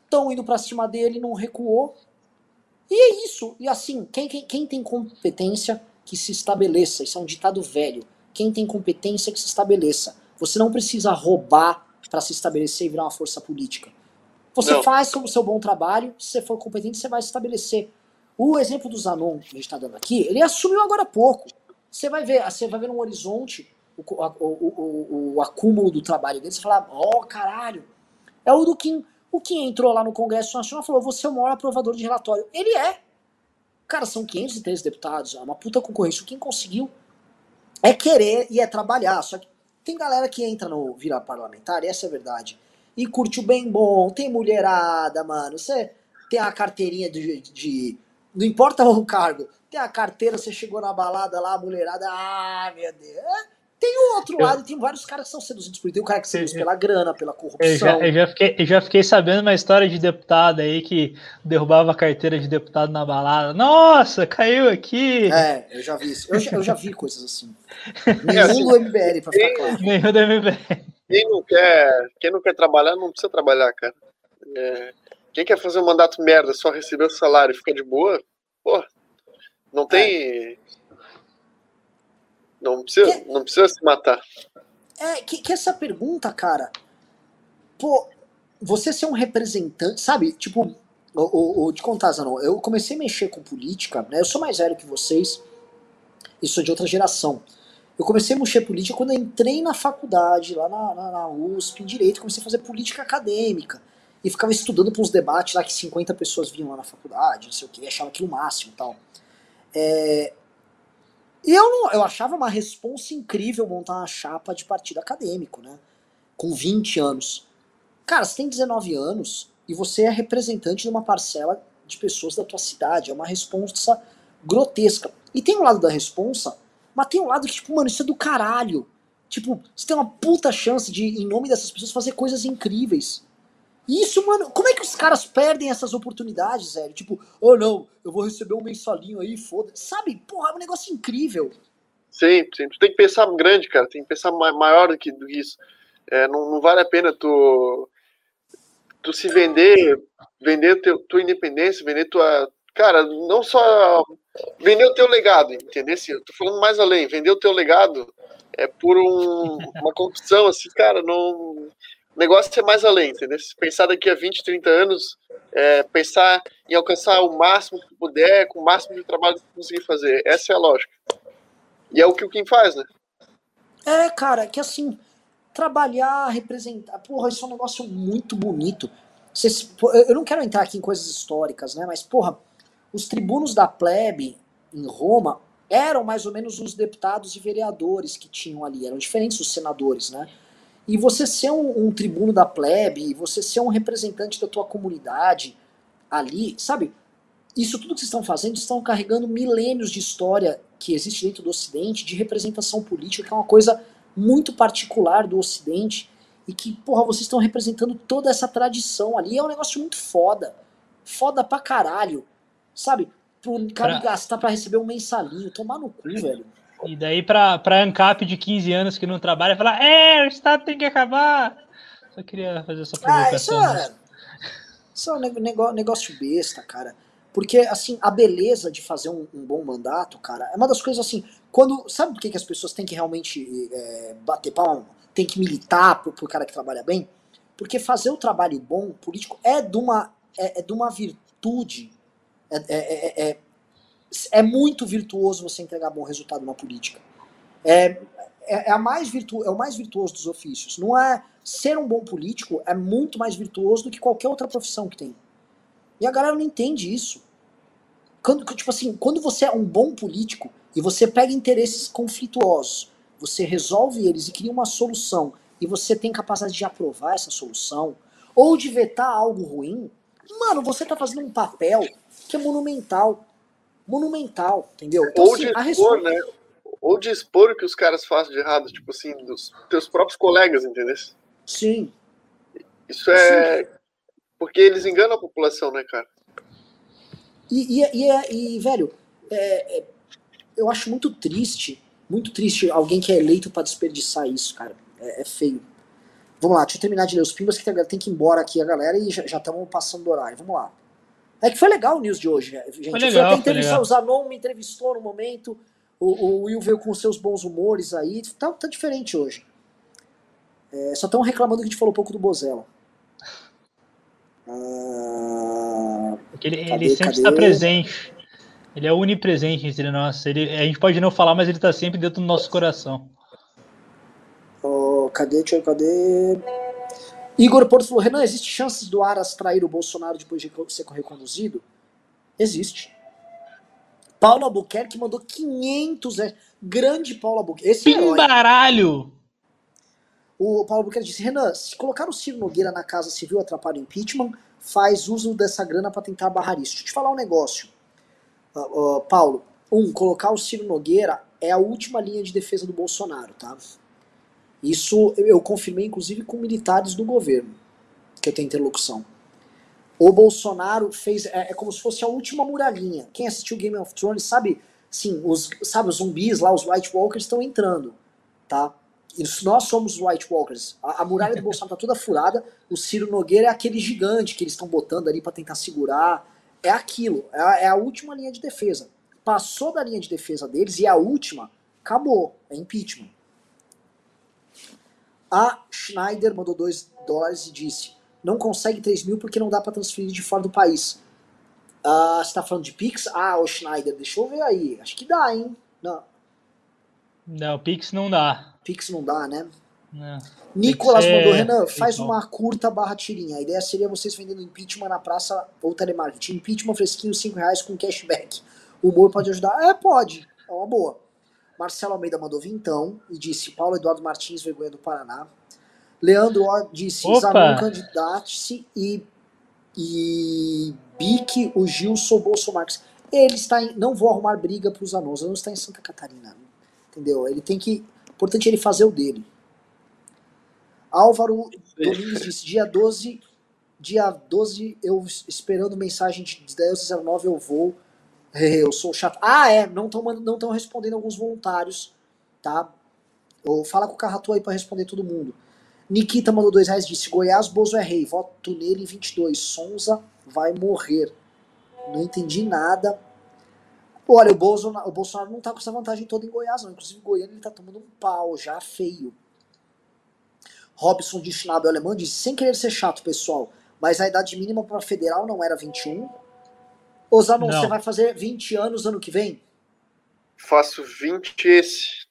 Estão indo para cima dele, não recuou. E é isso. E assim, quem, quem, quem tem competência que se estabeleça. Isso é um ditado velho. Quem tem competência que se estabeleça. Você não precisa roubar para se estabelecer e virar uma força política. Você não. faz o seu bom trabalho, se você for competente, você vai se estabelecer. O exemplo do Zanon que a gente está dando aqui, ele assumiu agora há pouco. Você vai ver, você vai ver no horizonte o, o, o, o acúmulo do trabalho dele, você fala, ó, oh, caralho. É o do Kim. O Kim entrou lá no Congresso Nacional e falou, você é o maior aprovador de relatório. Ele é. Cara, são 513 deputados, é uma puta concorrência. Kim conseguiu é querer e é trabalhar. Só que tem galera que entra no vira parlamentar, e essa é a verdade, e curte o bem bom, tem mulherada, mano. Você tem a carteirinha de, de, Não importa o cargo, tem a carteira, você chegou na balada lá, a mulherada, ah, meu Deus. É, tem o outro lado, tem vários caras que são seduzidos por Tem o cara que seduz pela grana, pela corrupção.
Eu já, eu já, fiquei, eu já fiquei sabendo uma história de deputado aí que derrubava a carteira de deputado na balada. Nossa, caiu aqui!
É, eu já vi isso. Eu já, eu já vi coisas assim. (laughs) Nenhum do MBL, pra ficar claro. Nenhum do
MBL. Quem não quer, quem não quer trabalhar, não precisa trabalhar, cara. É, quem quer fazer um mandato merda, só receber o salário e ficar de boa, pô, não tem. É não precisa, que, não precisa se matar.
É, que, que essa pergunta, cara. Pô, você ser um representante, sabe? Tipo, o, o, o de contar, Zanon, eu comecei a mexer com política, né? Eu sou mais velho que vocês e sou de outra geração. Eu comecei a mexer política quando eu entrei na faculdade, lá na, na, na USP, em Direito, comecei a fazer política acadêmica. E ficava estudando para uns debates lá que 50 pessoas vinham lá na faculdade, não sei o que, achava aquilo o máximo e tal. É, e eu, não, eu achava uma responsa incrível montar uma chapa de partido acadêmico, né? Com 20 anos. Cara, você tem 19 anos e você é representante de uma parcela de pessoas da tua cidade. É uma responsa grotesca. E tem um lado da responsa, mas tem um lado que, tipo, mano, isso é do caralho. Tipo, você tem uma puta chance de, em nome dessas pessoas, fazer coisas incríveis. Isso, mano, como é que os caras perdem essas oportunidades, velho? Tipo, oh não, eu vou receber um mensalinho aí, foda Sabe, porra, é um negócio incrível.
Sim, sim. Tu tem que pensar grande, cara. Tem que pensar maior do que isso. É, não, não, vale a pena tu, tu se vender, vender teu, tua independência, vender tua. Cara, não só vender o teu legado, entendeu? Eu tô falando mais além, vender o teu legado é por um, uma corrupção, assim, cara, não o negócio é mais além, entendeu? Se pensar daqui a 20, 30 anos, é, pensar em alcançar o máximo que puder, com o máximo de trabalho que conseguir fazer. Essa é a lógica. E é o que o Kim faz, né?
É, cara, que assim, trabalhar, representar. Porra, isso é um negócio muito bonito. Eu não quero entrar aqui em coisas históricas, né? Mas, porra, os tribunos da plebe em Roma eram mais ou menos os deputados e vereadores que tinham ali, eram diferentes dos senadores, né? E você ser um, um tribuno da plebe, você ser um representante da tua comunidade ali, sabe? Isso tudo que vocês estão fazendo, estão carregando milênios de história que existe dentro do Ocidente, de representação política, que é uma coisa muito particular do Ocidente, e que, porra, vocês estão representando toda essa tradição ali. É um negócio muito foda. Foda pra caralho. Sabe? Pro cara pra... gastar pra receber um mensalinho, tomar no cu, (clears throat) velho.
E daí pra, pra ANCAP de 15 anos que não trabalha, falar, é, o Estado tem que acabar. Só queria fazer essa provocação.
Ah, isso é, isso é um negócio, negócio besta, cara. Porque, assim, a beleza de fazer um, um, bom mandato, cara, é uma das coisas assim. Quando. Sabe por que, que as pessoas têm que realmente é, bater palma? Tem que militar pro, pro cara que trabalha bem? Porque fazer o trabalho bom político é de uma, é, é de uma virtude. É, é, é, muito virtuoso você entregar bom resultado na política. É, é, é, a mais virtu, é o mais virtuoso dos ofícios. Não é ser um bom político é muito mais virtuoso do que qualquer outra profissão que tem. E a galera não entende isso. Quando, tipo assim, quando você é um bom político e você pega interesses conflituosos, você resolve eles e cria uma solução e você tem capacidade de aprovar essa solução ou de vetar algo ruim, mano, você tá fazendo um papel que é monumental monumental, entendeu?
Então, Ou assim, de expor, né? Ou de expor o que os caras fazem de errado, tipo assim, dos teus próprios colegas, entendeu?
Sim.
Isso é. Sim. Porque eles enganam a população, né, cara?
E, e, e, é, e velho, é, é, eu acho muito triste, muito triste alguém que é eleito para desperdiçar isso, cara. É, é, feio. Vamos lá, deixa eu terminar de ler os pimbas que tem que ir embora aqui a galera e já estamos passando do horário. Vamos lá. É que foi legal o news de hoje, gente. Foi legal, até entrevistar, o Zanon me entrevistou no momento, o, o, Will veio com seus bons humores aí, tá, tá diferente hoje. É, só estão reclamando que a gente falou um pouco do Bozella.
Ah, Porque ele, cadê, ele sempre cadê? está presente. Ele é onipresente entre nós. Ele, a gente pode não falar, mas ele está sempre dentro do nosso coração.
Oh, cadê, tio, cadê? Igor Porto falou, Renan, existe chances do Aras trair o Bolsonaro depois de ser reconduzido? Existe. Paulo Albuquerque mandou 500 reais. Grande Paulo Albuquerque. Esse
é Pimbaralho!
o Paulo Albuquerque disse, Renan, se colocar o Ciro Nogueira na Casa Civil atrapalha o impeachment, faz uso dessa grana para tentar barrar isso. Deixa eu te falar um negócio, uh, uh, Paulo. Um, colocar o Ciro Nogueira é a última linha de defesa do Bolsonaro, tá? Isso eu confirmei, inclusive, com militares do governo, que eu tenho interlocução. O Bolsonaro fez. É, é, como se fosse a última muralhinha. Quem assistiu Game of Thrones sabe, sim, os, sabe, os zumbis lá, os White Walkers estão entrando, tá? E nós somos os White Walkers. A, a muralha do Bolsonaro tá toda furada. O Ciro Nogueira é aquele gigante que eles estão botando ali para tentar segurar. É aquilo. É a, é a última linha de defesa. Passou da linha de defesa deles e a última, acabou. É impeachment. A Schneider mandou 2 dólares e disse: não consegue 3 mil porque não dá para transferir de fora do país. Uh, você tá falando de Pix? Ah, o Schneider, deixa eu ver aí. Acho que dá, hein? Não.
Não, Pix não dá.
Pix não dá, né? Não. Nicolas é... mandou, Renan, faz uma curta barra tirinha. A ideia seria vocês vendendo impeachment na praça ou telemarketing. Impeachment fresquinho, 5 reais com cashback. O humor pode ajudar? É, pode. É uma boa. Marcelo Almeida mandou vintão e disse Paulo Eduardo Martins, vergonha do Paraná. Leandro O disse Zanon candidate-se e, e Bique, o Gilson Bolsonaro. Ele está em. Não vou arrumar briga para os Zanon. O Zanon está em Santa Catarina. Entendeu? Ele tem que. Importante ele fazer o dele. Álvaro Domingues disse: dia 12. Dia 12, eu esperando mensagem de 10 eu vou. Eu sou chato. Ah, é, não estão não respondendo alguns voluntários, tá? Ou fala com o Carratu aí para responder todo mundo. Nikita mandou dois reais disse: Goiás, Bozo é rei, voto nele em 22. Sonza vai morrer. Não entendi nada. Olha, o Bolsonaro, o Bolsonaro não tá com essa vantagem toda em Goiás, não. Inclusive, Goiânia ele tá tomando um pau já feio. Robson de Schnabel Alemão disse: sem querer ser chato, pessoal, mas a idade mínima para federal não era 21? Ô Zanon, você vai fazer 20 anos ano que vem?
Faço 20 esse.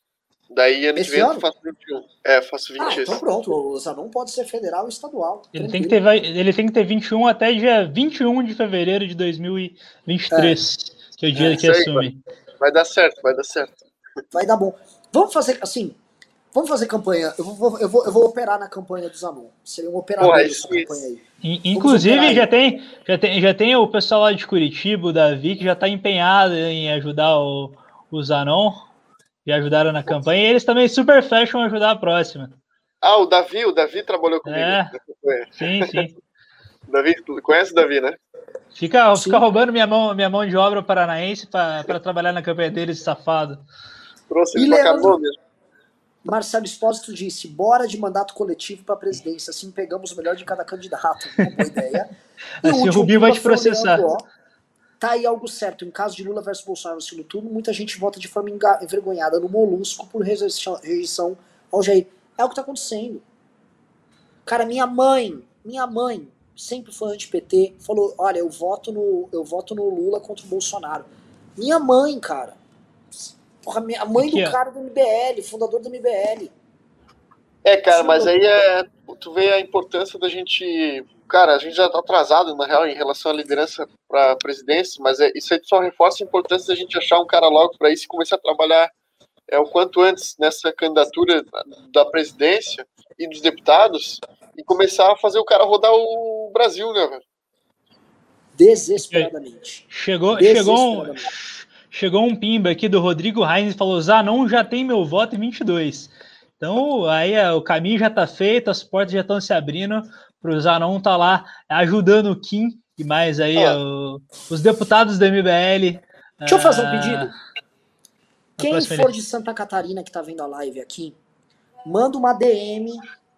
Daí ano esse que vem ano? eu faço 21. É, faço 20 ah,
esse. Então pronto, o Zanon pode ser federal ou estadual.
Ele tem, que ter, ele tem que ter 21 até dia 21 de fevereiro de 2023, é. que é o dia é, que assume.
Vai, vai dar certo, vai dar certo.
Vai dar bom. Vamos fazer assim, Vamos fazer campanha. Eu vou, eu vou, eu vou operar na campanha do Zanon. Seria um operador Pô, dessa campanha aí.
Inclusive, já tem, já, tem, já tem o pessoal lá de Curitiba, o Davi, que já está empenhado em ajudar o, o Zanon. Já ajudaram na campanha. E eles também super fecham ajudar a próxima.
Ah, o Davi, o Davi trabalhou comigo. É,
sim, sim. (laughs)
Davi, conhece o Davi, né?
Fica, fica roubando minha mão, minha mão de obra paranaense para trabalhar na campanha deles, safado.
Trouxe ele para mesmo.
Marcelo Espósito disse: bora de mandato coletivo para a presidência, assim pegamos o melhor de cada candidato. Uma boa ideia. (laughs)
E assim, o, Rubinho vai te processar. Leandro, ó,
tá aí algo certo. Em caso de Lula versus Bolsonaro no segundo turno, muita gente vota de forma envergonhada no molusco por rejeição ao Jair. É o que está acontecendo. Cara, minha mãe, minha mãe, sempre foi anti-PT, falou: olha, eu voto, no, eu voto no Lula contra o Bolsonaro. Minha mãe, cara Porra, a mãe Aqui, do cara do MBL, fundador do MBL.
É, cara, mas aí é. Tu vê a importância da gente. Cara, a gente já tá atrasado, na real, em relação à liderança para presidência, mas é, isso aí só reforça a importância da gente achar um cara logo para isso e começar a trabalhar é, o quanto antes nessa candidatura da presidência e dos deputados e começar a fazer o cara rodar o Brasil, né, velho?
Desesperadamente.
Chegou, Desesperadamente. chegou, Chegou um pimba aqui do Rodrigo Reis e falou: Zanon já tem meu voto em 22. Então, aí é, o caminho já está feito, as portas já estão se abrindo para o Zanon estar tá lá ajudando o Kim e mais aí ó, os deputados do MBL.
Deixa eu fazer um ah, pedido. Quem for de Santa Catarina que tá vendo a live aqui, manda uma DM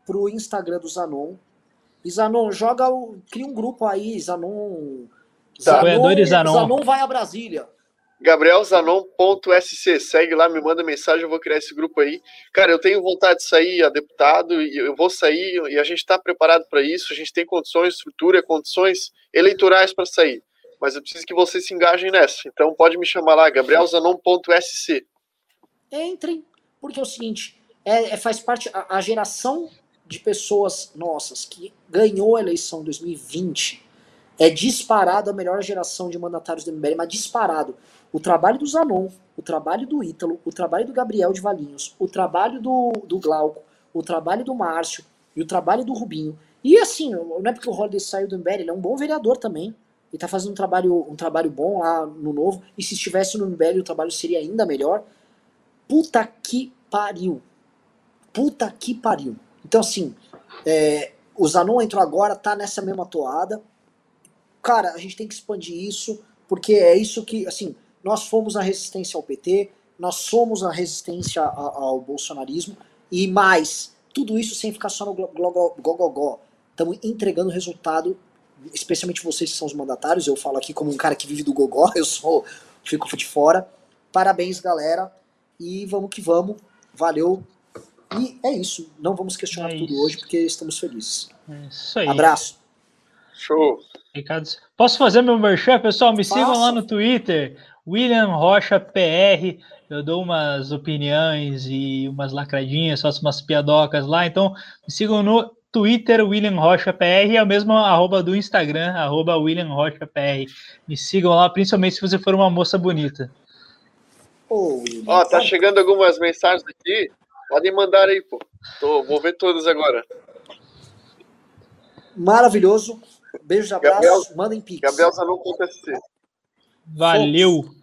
pro Instagram do Zanon. E Zanon, joga o. Cria um grupo aí, Zanon.
Zanon,
Zanon. Zanon vai a Brasília.
GabrielZanon.sc, segue lá, me manda mensagem, eu vou criar esse grupo aí. Cara, eu tenho vontade de sair a deputado e eu vou sair e a gente está preparado para isso, a gente tem condições, estrutura, condições eleitorais para sair. Mas eu preciso que vocês se engajem nessa. Então pode me chamar lá, gabrielzanon.sc.
Entrem, porque é o seguinte, é, é faz parte, a, a geração de pessoas nossas que ganhou a eleição em 2020 é disparado a melhor geração de mandatários do MBL, mas disparado. O trabalho do Zanon, o trabalho do Ítalo, o trabalho do Gabriel de Valinhos, o trabalho do, do Glauco, o trabalho do Márcio e o trabalho do Rubinho. E assim, não é porque o Holiday saiu do MBL, ele é um bom vereador também. Ele tá fazendo um trabalho, um trabalho bom lá no novo. E se estivesse no MBL, o trabalho seria ainda melhor. Puta que pariu. Puta que pariu. Então, assim, é, o Zanon entrou agora, tá nessa mesma toada. Cara, a gente tem que expandir isso, porque é isso que, assim, nós fomos a resistência ao PT, nós somos a resistência ao bolsonarismo, e mais, tudo isso sem ficar só no gogogó. Estamos entregando resultado, especialmente vocês que são os mandatários, eu falo aqui como um cara que vive do gogó, (laughs) eu sou, fico de fora. Parabéns, galera, e vamos que vamos. Valeu. E é isso. Não vamos questionar é tudo hoje, porque estamos felizes.
É isso aí.
Abraço.
Show.
Ricardo, posso fazer meu merchan, pessoal? Me Faça. sigam lá no Twitter, William Rocha PR. Eu dou umas opiniões e umas lacradinhas, faço umas piadocas lá. Então, me sigam no Twitter, William Rocha PR, é o mesmo arroba do Instagram, arroba William Rocha PR. Me sigam lá, principalmente se você for uma moça bonita.
Ó, oh, tá chegando algumas mensagens aqui. Podem mandar aí, pô. Tô, vou ver todas agora.
Maravilhoso. Beijo abraço. Gabriel, mandem pix.
Gabriel Zanon.sc.
Valeu.